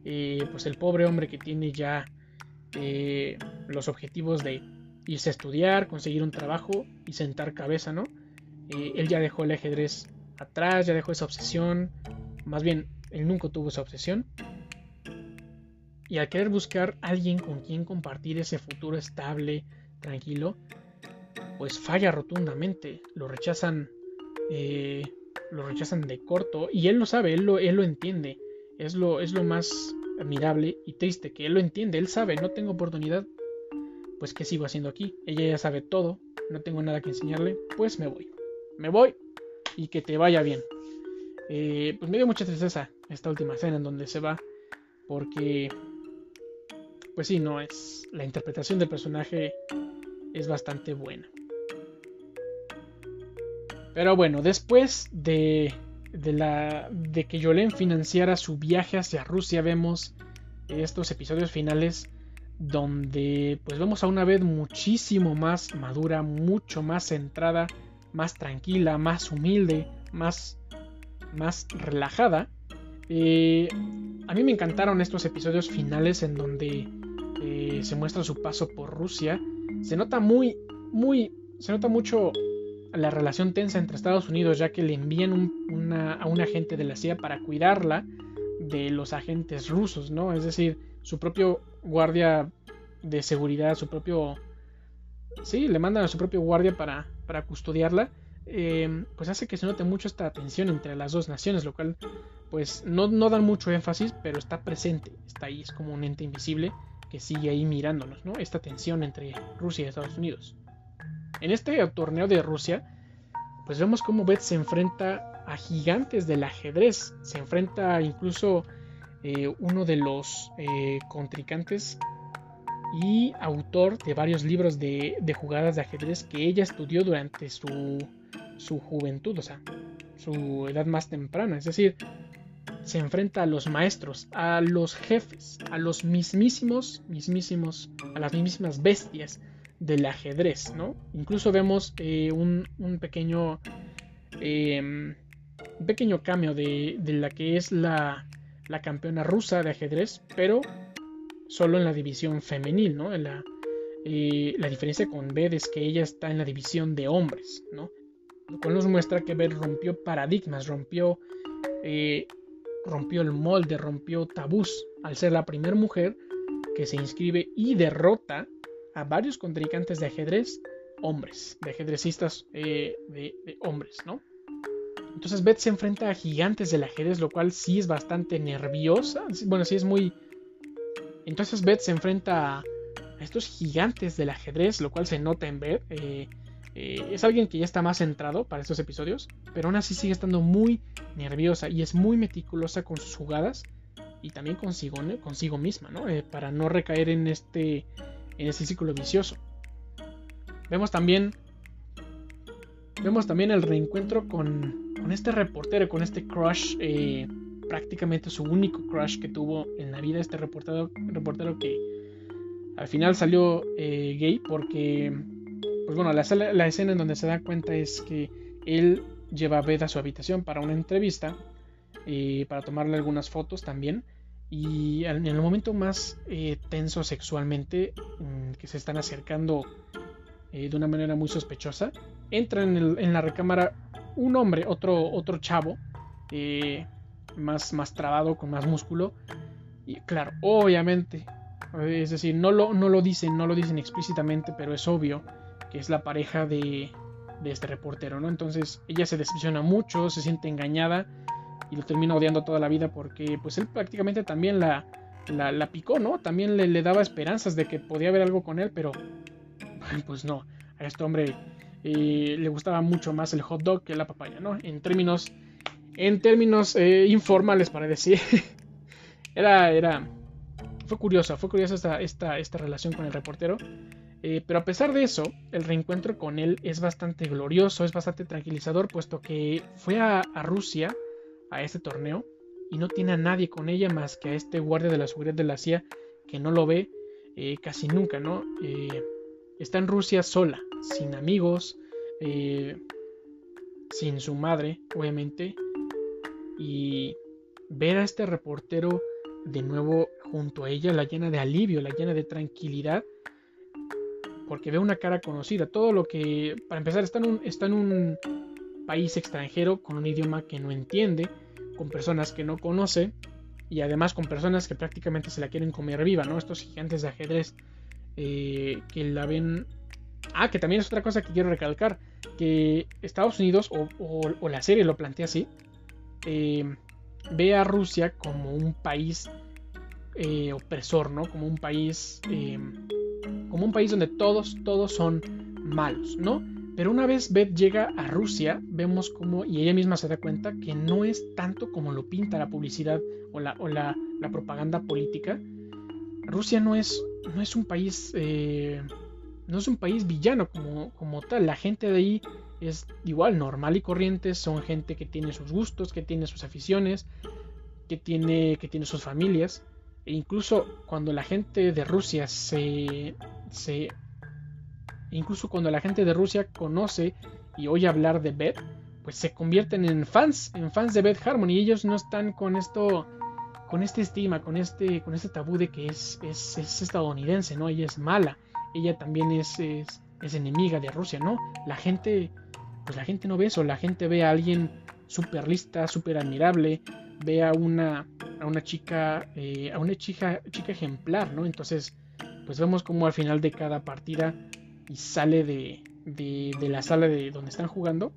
eh, pues el pobre hombre que tiene ya eh, los objetivos de irse a estudiar, conseguir un trabajo y sentar cabeza, ¿no? él ya dejó el ajedrez atrás, ya dejó esa obsesión, más bien, él nunca tuvo esa obsesión. Y al querer buscar alguien con quien compartir ese futuro estable, tranquilo, pues falla rotundamente. Lo rechazan, eh, lo rechazan de corto y él lo sabe, él lo, él lo entiende. Es lo, es lo más admirable y triste que él lo entiende, él sabe, no tengo oportunidad, pues ¿qué sigo haciendo aquí? Ella ya sabe todo, no tengo nada que enseñarle, pues me voy. Me voy y que te vaya bien. Eh, pues me dio mucha tristeza esta última escena en donde se va, porque, pues sí, no es. La interpretación del personaje es bastante buena. Pero bueno, después de, de, la, de que Yolén financiara su viaje hacia Rusia, vemos estos episodios finales donde pues vemos a una vez muchísimo más madura, mucho más centrada más tranquila, más humilde, más, más relajada. Eh, a mí me encantaron estos episodios finales en donde eh, se muestra su paso por Rusia. Se nota muy, muy, se nota mucho la relación tensa entre Estados Unidos, ya que le envían a un agente de la CIA para cuidarla de los agentes rusos, ¿no? Es decir, su propio guardia de seguridad, su propio... Sí, le mandan a su propio guardia para para custodiarla, eh, pues hace que se note mucho esta tensión entre las dos naciones, lo cual pues no, no dan mucho énfasis, pero está presente, está ahí, es como un ente invisible que sigue ahí mirándonos, ¿no? Esta tensión entre Rusia y Estados Unidos. En este torneo de Rusia, pues vemos cómo Beth se enfrenta a gigantes del ajedrez, se enfrenta incluso eh, uno de los eh, contrincantes y autor de varios libros de, jugadas de ajedrez que ella estudió durante su, su juventud, o sea, su edad más temprana. Es decir, se enfrenta a los maestros, a los jefes, a los mismísimos, mismísimos, a las mismísimas bestias del ajedrez, ¿no? Incluso vemos eh, un, pequeño, em, un pequeño cambio de, de, la que es la, la campeona rusa de ajedrez, pero solo en la división femenil, ¿no? la, eh, la diferencia con Beth es que ella está en la división de hombres, ¿no? Lo cual nos muestra que Beth rompió paradigmas, rompió, eh, rompió el molde, rompió tabús al ser la primera mujer que se inscribe y derrota a varios contrincantes de ajedrez hombres, de ajedrecistas eh, de, hombres, ¿no? Entonces Beth se enfrenta a gigantes del ajedrez, lo cual sí es bastante nerviosa, bueno, sí es muy entonces Beth se enfrenta a estos gigantes del ajedrez, lo cual se nota en Beth. Eh, eh, es alguien que ya está más centrado para estos episodios, pero aún así sigue estando muy nerviosa y es muy meticulosa con sus jugadas y también consigo, consigo misma, ¿no? Para no recaer en este, en este círculo vicioso. Vemos también, vemos también el reencuentro con, con este reportero, con este crush prácticamente su único crush que tuvo en la vida este reportero, reportero que al final salió eh, gay porque, pues bueno, la, la, escena en donde se da cuenta es que él lleva a Beth a su habitación para una entrevista, y eh, para tomarle algunas fotos también. Y en el momento más eh, tenso sexualmente, mm, que se están acercando de una manera muy sospechosa, entra en, en, la recámara un hombre, otro, otro chavo, más, más trabado, con más músculo. Y claro, obviamente, es decir, no lo, no lo dicen, no lo dicen explícitamente, pero es obvio que es la pareja de, de este reportero, ¿no? Entonces ella se decepciona mucho, se siente engañada y lo termina odiando toda la vida porque pues él prácticamente también la, la, picó, ¿no? También le, le, daba esperanzas de que podía haber algo con él, pero pues no, a este hombre eh, le gustaba mucho más el hot dog que la papaya, ¿no? En términos en términos eh, informales para decir, era, era, fue curiosa, fue curiosa esta, esta, esta relación con el reportero. Eh, pero a pesar de eso, el reencuentro con él es bastante glorioso, es bastante tranquilizador, puesto que fue a, Rusia a este torneo y no tiene a nadie con ella más que a este guardia de la seguridad de la CIA que no lo ve eh, casi nunca, ¿no? está en Rusia sola, sin amigos, sin su madre, obviamente, y ver a este reportero de nuevo junto a ella la llena de alivio, la llena de tranquilidad, porque ve una cara conocida. Todo lo que, para empezar, está en un, está en un país extranjero con un idioma que no entiende, con personas que no conoce y además con personas que prácticamente se la quieren comer viva, ¿no? Estos gigantes de ajedrez eh, que la ven... Ah, que también es otra cosa que quiero recalcar, que Estados Unidos o la serie lo plantea así, eh, ve a Rusia como un país eh, opresor, ¿no? Como un país, como un país donde todos, todos son malos, ¿no? Pero una vez Beth llega a Rusia, vemos como, y ella misma se da cuenta, que no es tanto como lo pinta la publicidad o la, o la, propaganda política. Rusia no es, no es un país, no es un país villano como, como tal. La gente de ahí es igual normal y corriente, son gente que tiene sus gustos, que tiene sus aficiones, que tiene, que tiene sus familias. E incluso cuando la gente de Rusia se, se incluso cuando la gente de Rusia conoce y oye hablar de Beth, pues se convierten en fans, en fans de Beth Harmon y ellos no están con esto con este estigma, con este con este tabú de que es, es, es estadounidense, ¿no? Ella es mala, ella también es enemiga de Rusia, ¿no? La gente pues la gente no ve eso, la gente ve a alguien súper lista, súper admirable, ve a una, a una chica, eh, a una chica, chica ejemplar, ¿no? Entonces, pues vemos como al final de cada partida y sale de, de, la sala de donde están jugando,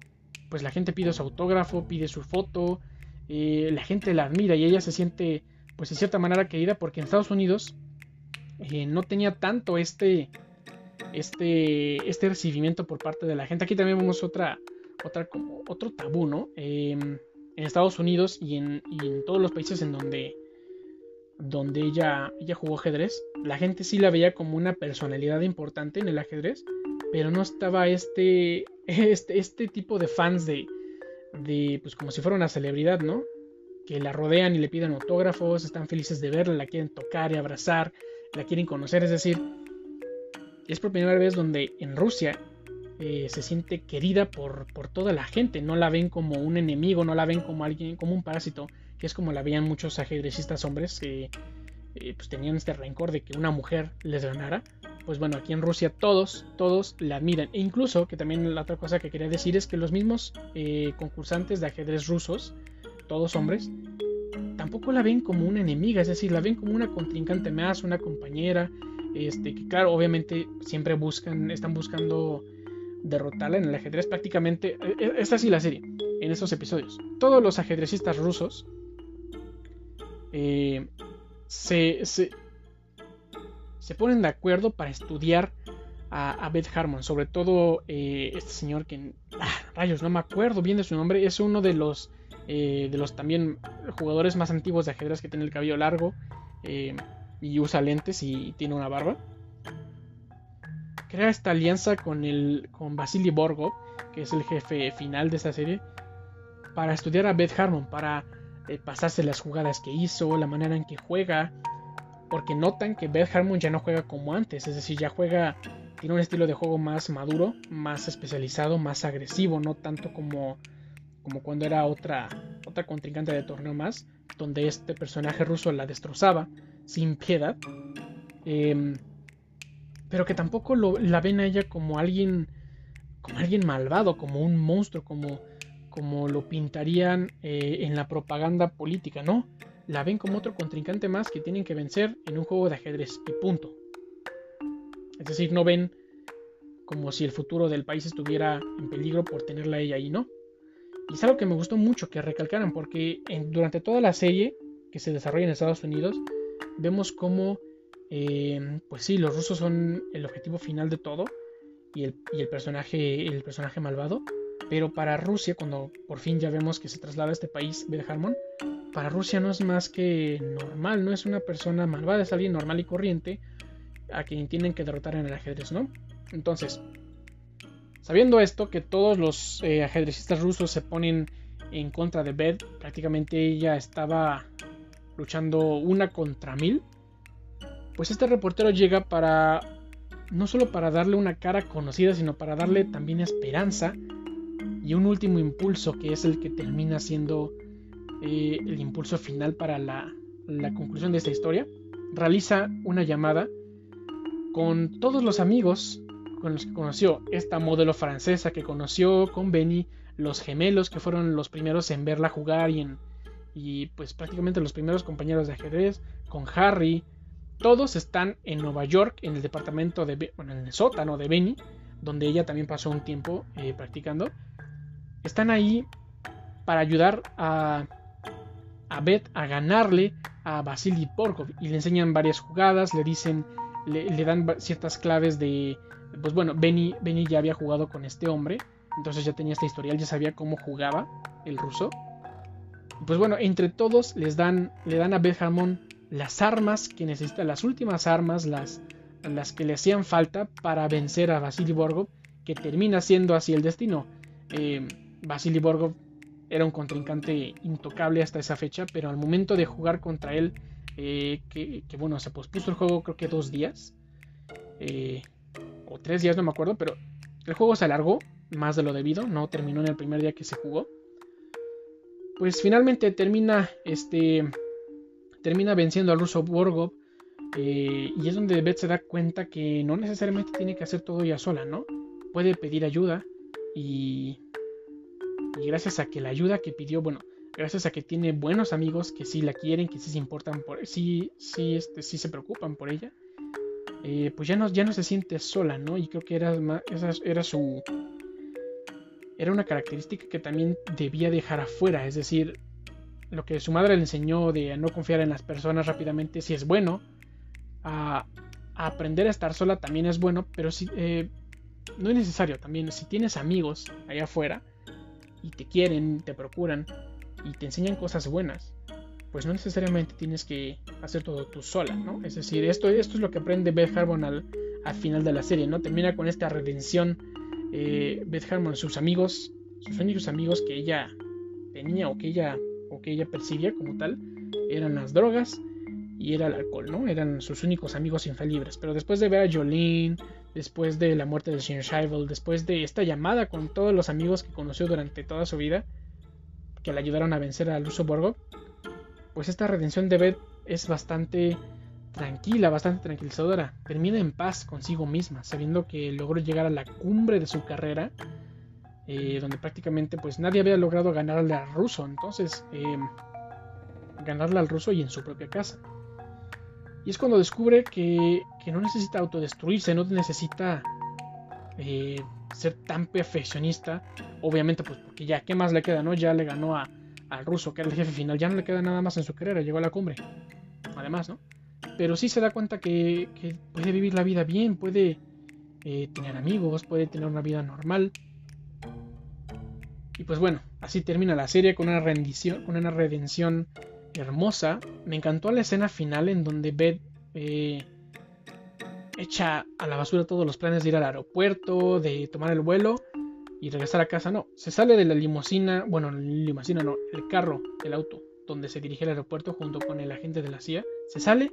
pues la gente pide su autógrafo, pide su foto, eh, la gente la admira y ella se siente, pues de cierta manera querida porque en Estados Unidos eh, no tenía tanto este, este, este recibimiento por parte de la gente. Aquí también vemos otra, otra como otro tabú, ¿no? Em, en Estados Unidos y en, todos los países en donde, donde ella, ella jugó ajedrez, la gente sí la veía como una personalidad importante en el ajedrez, pero no estaba este, este, este tipo de fans de, de, pues como si fuera una celebridad, ¿no? Que la rodean y le piden autógrafos, están felices de verla, la quieren tocar y abrazar, la quieren conocer, es decir, es por primera vez donde en Rusia eh, se siente querida por, por, toda la gente. No la ven como un enemigo, no la ven como alguien, como un parásito, que es como la veían muchos ajedrecistas hombres que eh, pues tenían este rencor de que una mujer les ganara. Pues bueno, aquí en Rusia todos, todos la admiran. E incluso, que también la otra cosa que quería decir es que los mismos eh, concursantes de ajedrez rusos, todos hombres, tampoco la ven como una enemiga, es decir, la ven como una contrincante más, una compañera, este, que claro, obviamente siempre buscan, están buscando derrotarla en el ajedrez prácticamente. E, e, es así la serie, en estos episodios. Todos los ajedrecistas rusos eh, se, se, ponen de acuerdo para estudiar a, Beth Harmon. Sobre todo eh, este señor que... Ah, rayos, no me acuerdo bien de su nombre. Es uno de los, eh, de los también jugadores más antiguos de ajedrez que tiene el cabello largo y usa lentes y tiene una barba. Crea esta alianza con, el, con Vasily Borgov, que es el jefe final de esta serie, para estudiar a Beth Harmon, para eh, pasarse las jugadas que hizo, la manera en que juega, porque notan que Beth Harmon ya no juega como antes, es decir, ya juega, tiene un estilo de juego más maduro, más especializado, más agresivo, no tanto como, como cuando era otra, otra contrincante de torneo más, donde este personaje ruso la destrozaba sin piedad. Em, pero que tampoco la ven a ella como alguien. como alguien malvado, como un monstruo, como, como lo pintarían eh, en la propaganda política, ¿no? La ven como otro contrincante más que tienen que vencer en un juego de ajedrez y punto. Es decir, no ven como si el futuro del país estuviera en peligro por tenerla ella ahí, ¿no? Y es algo que me gustó mucho que recalcaran porque durante toda la serie que se desarrolla en Estados Unidos, vemos cómo, eh, pues sí, los rusos son el objetivo final de todo y el, personaje, el personaje malvado, Pero para Rusia, cuando por fin ya vemos que se traslada a este país, Harmon, para Rusia no es más que normal, no es una persona malvada, es alguien normal y corriente a quien tienen que derrotar en el ajedrez, ¿no? Entonces, sabiendo esto, que todos los eh, ajedrecistas rusos se ponen en contra de Beth, prácticamente ella estaba luchando una contra mil, pues este reportero llega para no solo para darle una cara conocida, sino para darle también esperanza y un último impulso que es el que termina siendo eh, el impulso final para la, la conclusión de esta historia. Realiza una llamada con todos los amigos con los que conoció, esta modelo francesa que conoció con Benny, los gemelos que fueron los primeros en verla jugar y en y pues prácticamente los primeros compañeros de ajedrez, con Harry, todos están en Nueva York, en el departamento de, bueno, en el sótano de Benny, donde ella también pasó un tiempo eh, practicando. Están ahí para ayudar a, a Beth a ganarle a Vasily Porkov y le enseñan varias jugadas, le dicen, le, dan ciertas claves de, pues bueno, Benny, Benny ya había jugado con este hombre, entonces ya tenía esta historial, ya sabía cómo jugaba el ruso. Pues bueno, entre todos les dan, le dan a Beth Harmon las armas que necesita, las últimas armas, las, las que le hacían falta para vencer a Vasily Borgov, que termina siendo así el destino. Eh, Vasily Borgov era un contrincante intocable hasta esa fecha, pero al momento de jugar contra él, eh, que, bueno, se pospuso el juego creo que dos días, eh, o tres días, no me acuerdo, pero el juego se alargó más de lo debido, no terminó en el primer día que se jugó. Pues finalmente termina este termina venciendo al ruso Borgov eh, y es donde Beth se da cuenta que no necesariamente tiene que hacer todo ella sola, ¿no? Puede pedir ayuda y, y gracias a que la ayuda que pidió, bueno, gracias a que tiene buenos amigos que sí la quieren, que sí se importan por, sí, sí, este, sí se preocupan por ella, eh, pues ya no, ya no se siente sola, ¿no? Y creo que era, esa era su, era una característica que también debía dejar afuera, es decir, lo que su madre le enseñó de no confiar en las personas rápidamente, si es bueno, a, aprender a estar sola también es bueno, pero si, eh, no es necesario también, si tienes amigos allá afuera y te quieren, te procuran y te enseñan cosas buenas, pues no necesariamente tienes que hacer todo tú sola, ¿no? Es decir, esto, esto es lo que aprende Beth Harmon al, al final de la serie, ¿no? Termina con esta redención eh, Beth Harmon, sus amigos, sus únicos amigos que ella tenía o que ella, o que ella percibía como tal, eran las drogas y era el alcohol, ¿no? Eran sus únicos amigos infalibles. Pero después de ver a Jolene, después de la muerte de Shin Shivel, después de esta llamada con todos los amigos que conoció durante toda su vida, que le ayudaron a vencer al Luso Borgo, pues esta redención de Beth es bastante tranquila, bastante tranquilizadora. Termina en paz consigo misma, sabiendo que logró llegar a la cumbre de su carrera, eh, donde prácticamente pues nadie había logrado ganarle al ruso. Entonces, eh, ganarle al ruso y en su propia casa. Y es cuando descubre que, que no necesita autodestruirse, no necesita eh, ser tan perfeccionista. Obviamente, pues porque ya, ¿qué más le queda? no Ya le ganó a, al ruso, que era el jefe final. Ya no le queda nada más en su carrera, llegó a la cumbre. Además, ¿no? Pero sí se da cuenta que, puede vivir la vida bien, puede eh, tener amigos, puede tener una vida normal. Y pues bueno, así termina la serie con una rendición, con una redención hermosa. Me encantó la escena final en donde Beth eh, echa a la basura todos los planes de ir al aeropuerto, de tomar el vuelo y regresar a casa. No, se sale de la limusina, bueno, limusina no, el carro, el auto, donde se dirige al aeropuerto junto con el agente de la CIA. Se sale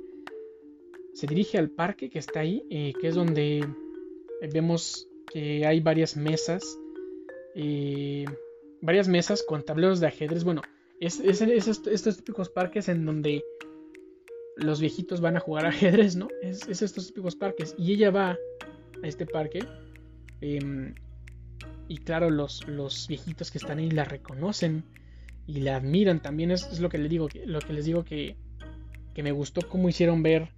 se dirige al parque que está ahí, eh, que es donde eh, vemos que hay varias mesas, varias mesas con tableros de ajedrez. Bueno, es, estos típicos parques en donde los viejitos van a jugar ajedrez, ¿no? Es, estos típicos parques. Y ella va a este parque. Em, y claro, los, los viejitos que están ahí la reconocen y la admiran. También es, lo que les digo, lo que les digo que, que me gustó cómo hicieron ver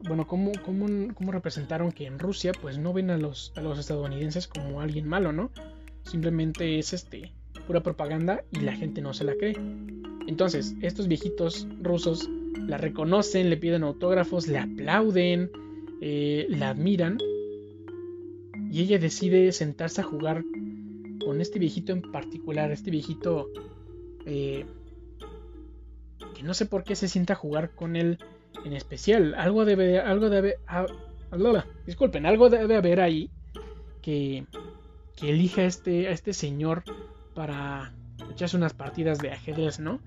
bueno, ¿cómo, cómo, representaron que en Rusia pues no ven a los, a los estadounidenses como alguien malo, ¿no? Simplemente es este pura propaganda y la gente no se la cree. Entonces, estos viejitos rusos la reconocen, le piden autógrafos, le aplauden, eh, la admiran y ella decide sentarse a jugar con este viejito en particular, este viejito eh, que no sé por qué se sienta a jugar con él en especial. Algo debe, algo debe, ah, disculpen, algo debe haber ahí que, que elija a este, a este señor para echarse unas partidas de ajedrez, ¿no?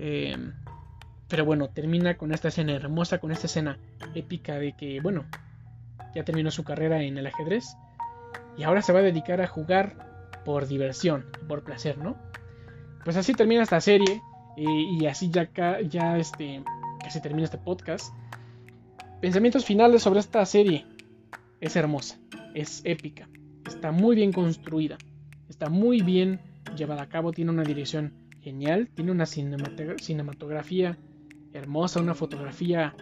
Eh, pero bueno, termina con esta escena hermosa, con esta escena épica de que, bueno, ya terminó su carrera en el ajedrez y ahora se va a dedicar a jugar por diversión, por placer, ¿no? Pues así termina esta serie y, así ya, ya este, casi termina este podcast. Pensamientos finales sobre esta serie. Es hermosa, es épica, está muy bien construida, está muy bien llevada a cabo, tiene una dirección genial, tiene una cinematografía hermosa, una fotografía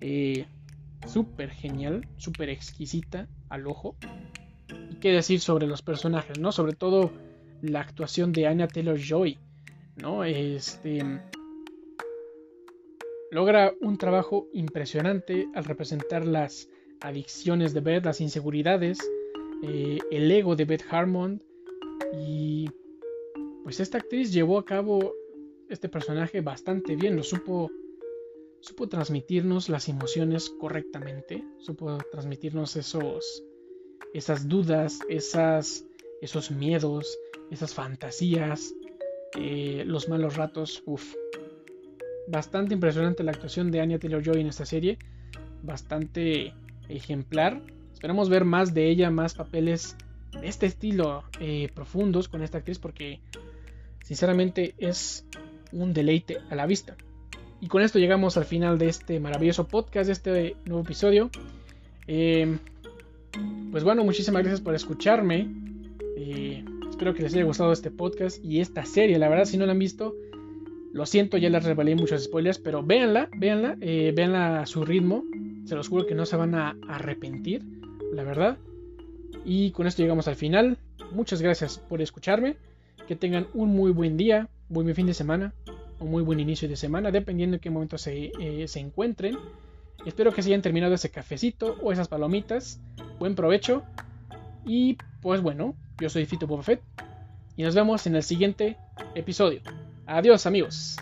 eh, súper genial, súper exquisita al ojo. Y qué decir sobre los personajes, ¿no? Sobre todo la actuación de Anya Taylor Joy, ¿no? Este logra un trabajo impresionante al representar las adicciones de Beth, las inseguridades, eh, el ego de Beth Harmon y pues esta actriz llevó a cabo este personaje bastante bien, lo supo supo transmitirnos las emociones correctamente, supo transmitirnos esos esas dudas, esas esos miedos, esas fantasías, eh, los malos ratos, uff. Bastante impresionante la actuación de Anya Taylor-Joy en esta serie, bastante ejemplar. Esperamos ver más de ella, más papeles este estilo eh, profundos con esta actriz porque sinceramente es un deleite a la vista. Y con esto llegamos al final de este maravilloso podcast, de este nuevo episodio. Eh, pues bueno, muchísimas gracias por escucharme. Eh, espero que les haya gustado este podcast y esta serie. La verdad, si no la han visto, lo siento, ya les revelé muchos spoilers, pero véanla, véanla, eh, véanla a su ritmo. Se los juro que no se van a arrepentir, la verdad. Y con esto llegamos al final. Muchas gracias por escucharme. Que tengan un muy buen día, muy buen fin de semana un muy buen inicio de semana, dependiendo en qué momento se, eh, se encuentren. Espero que se hayan terminado ese cafecito o esas palomitas. Buen provecho. Y pues bueno, yo soy Fito Boba y nos vemos en el siguiente episodio. Adiós amigos.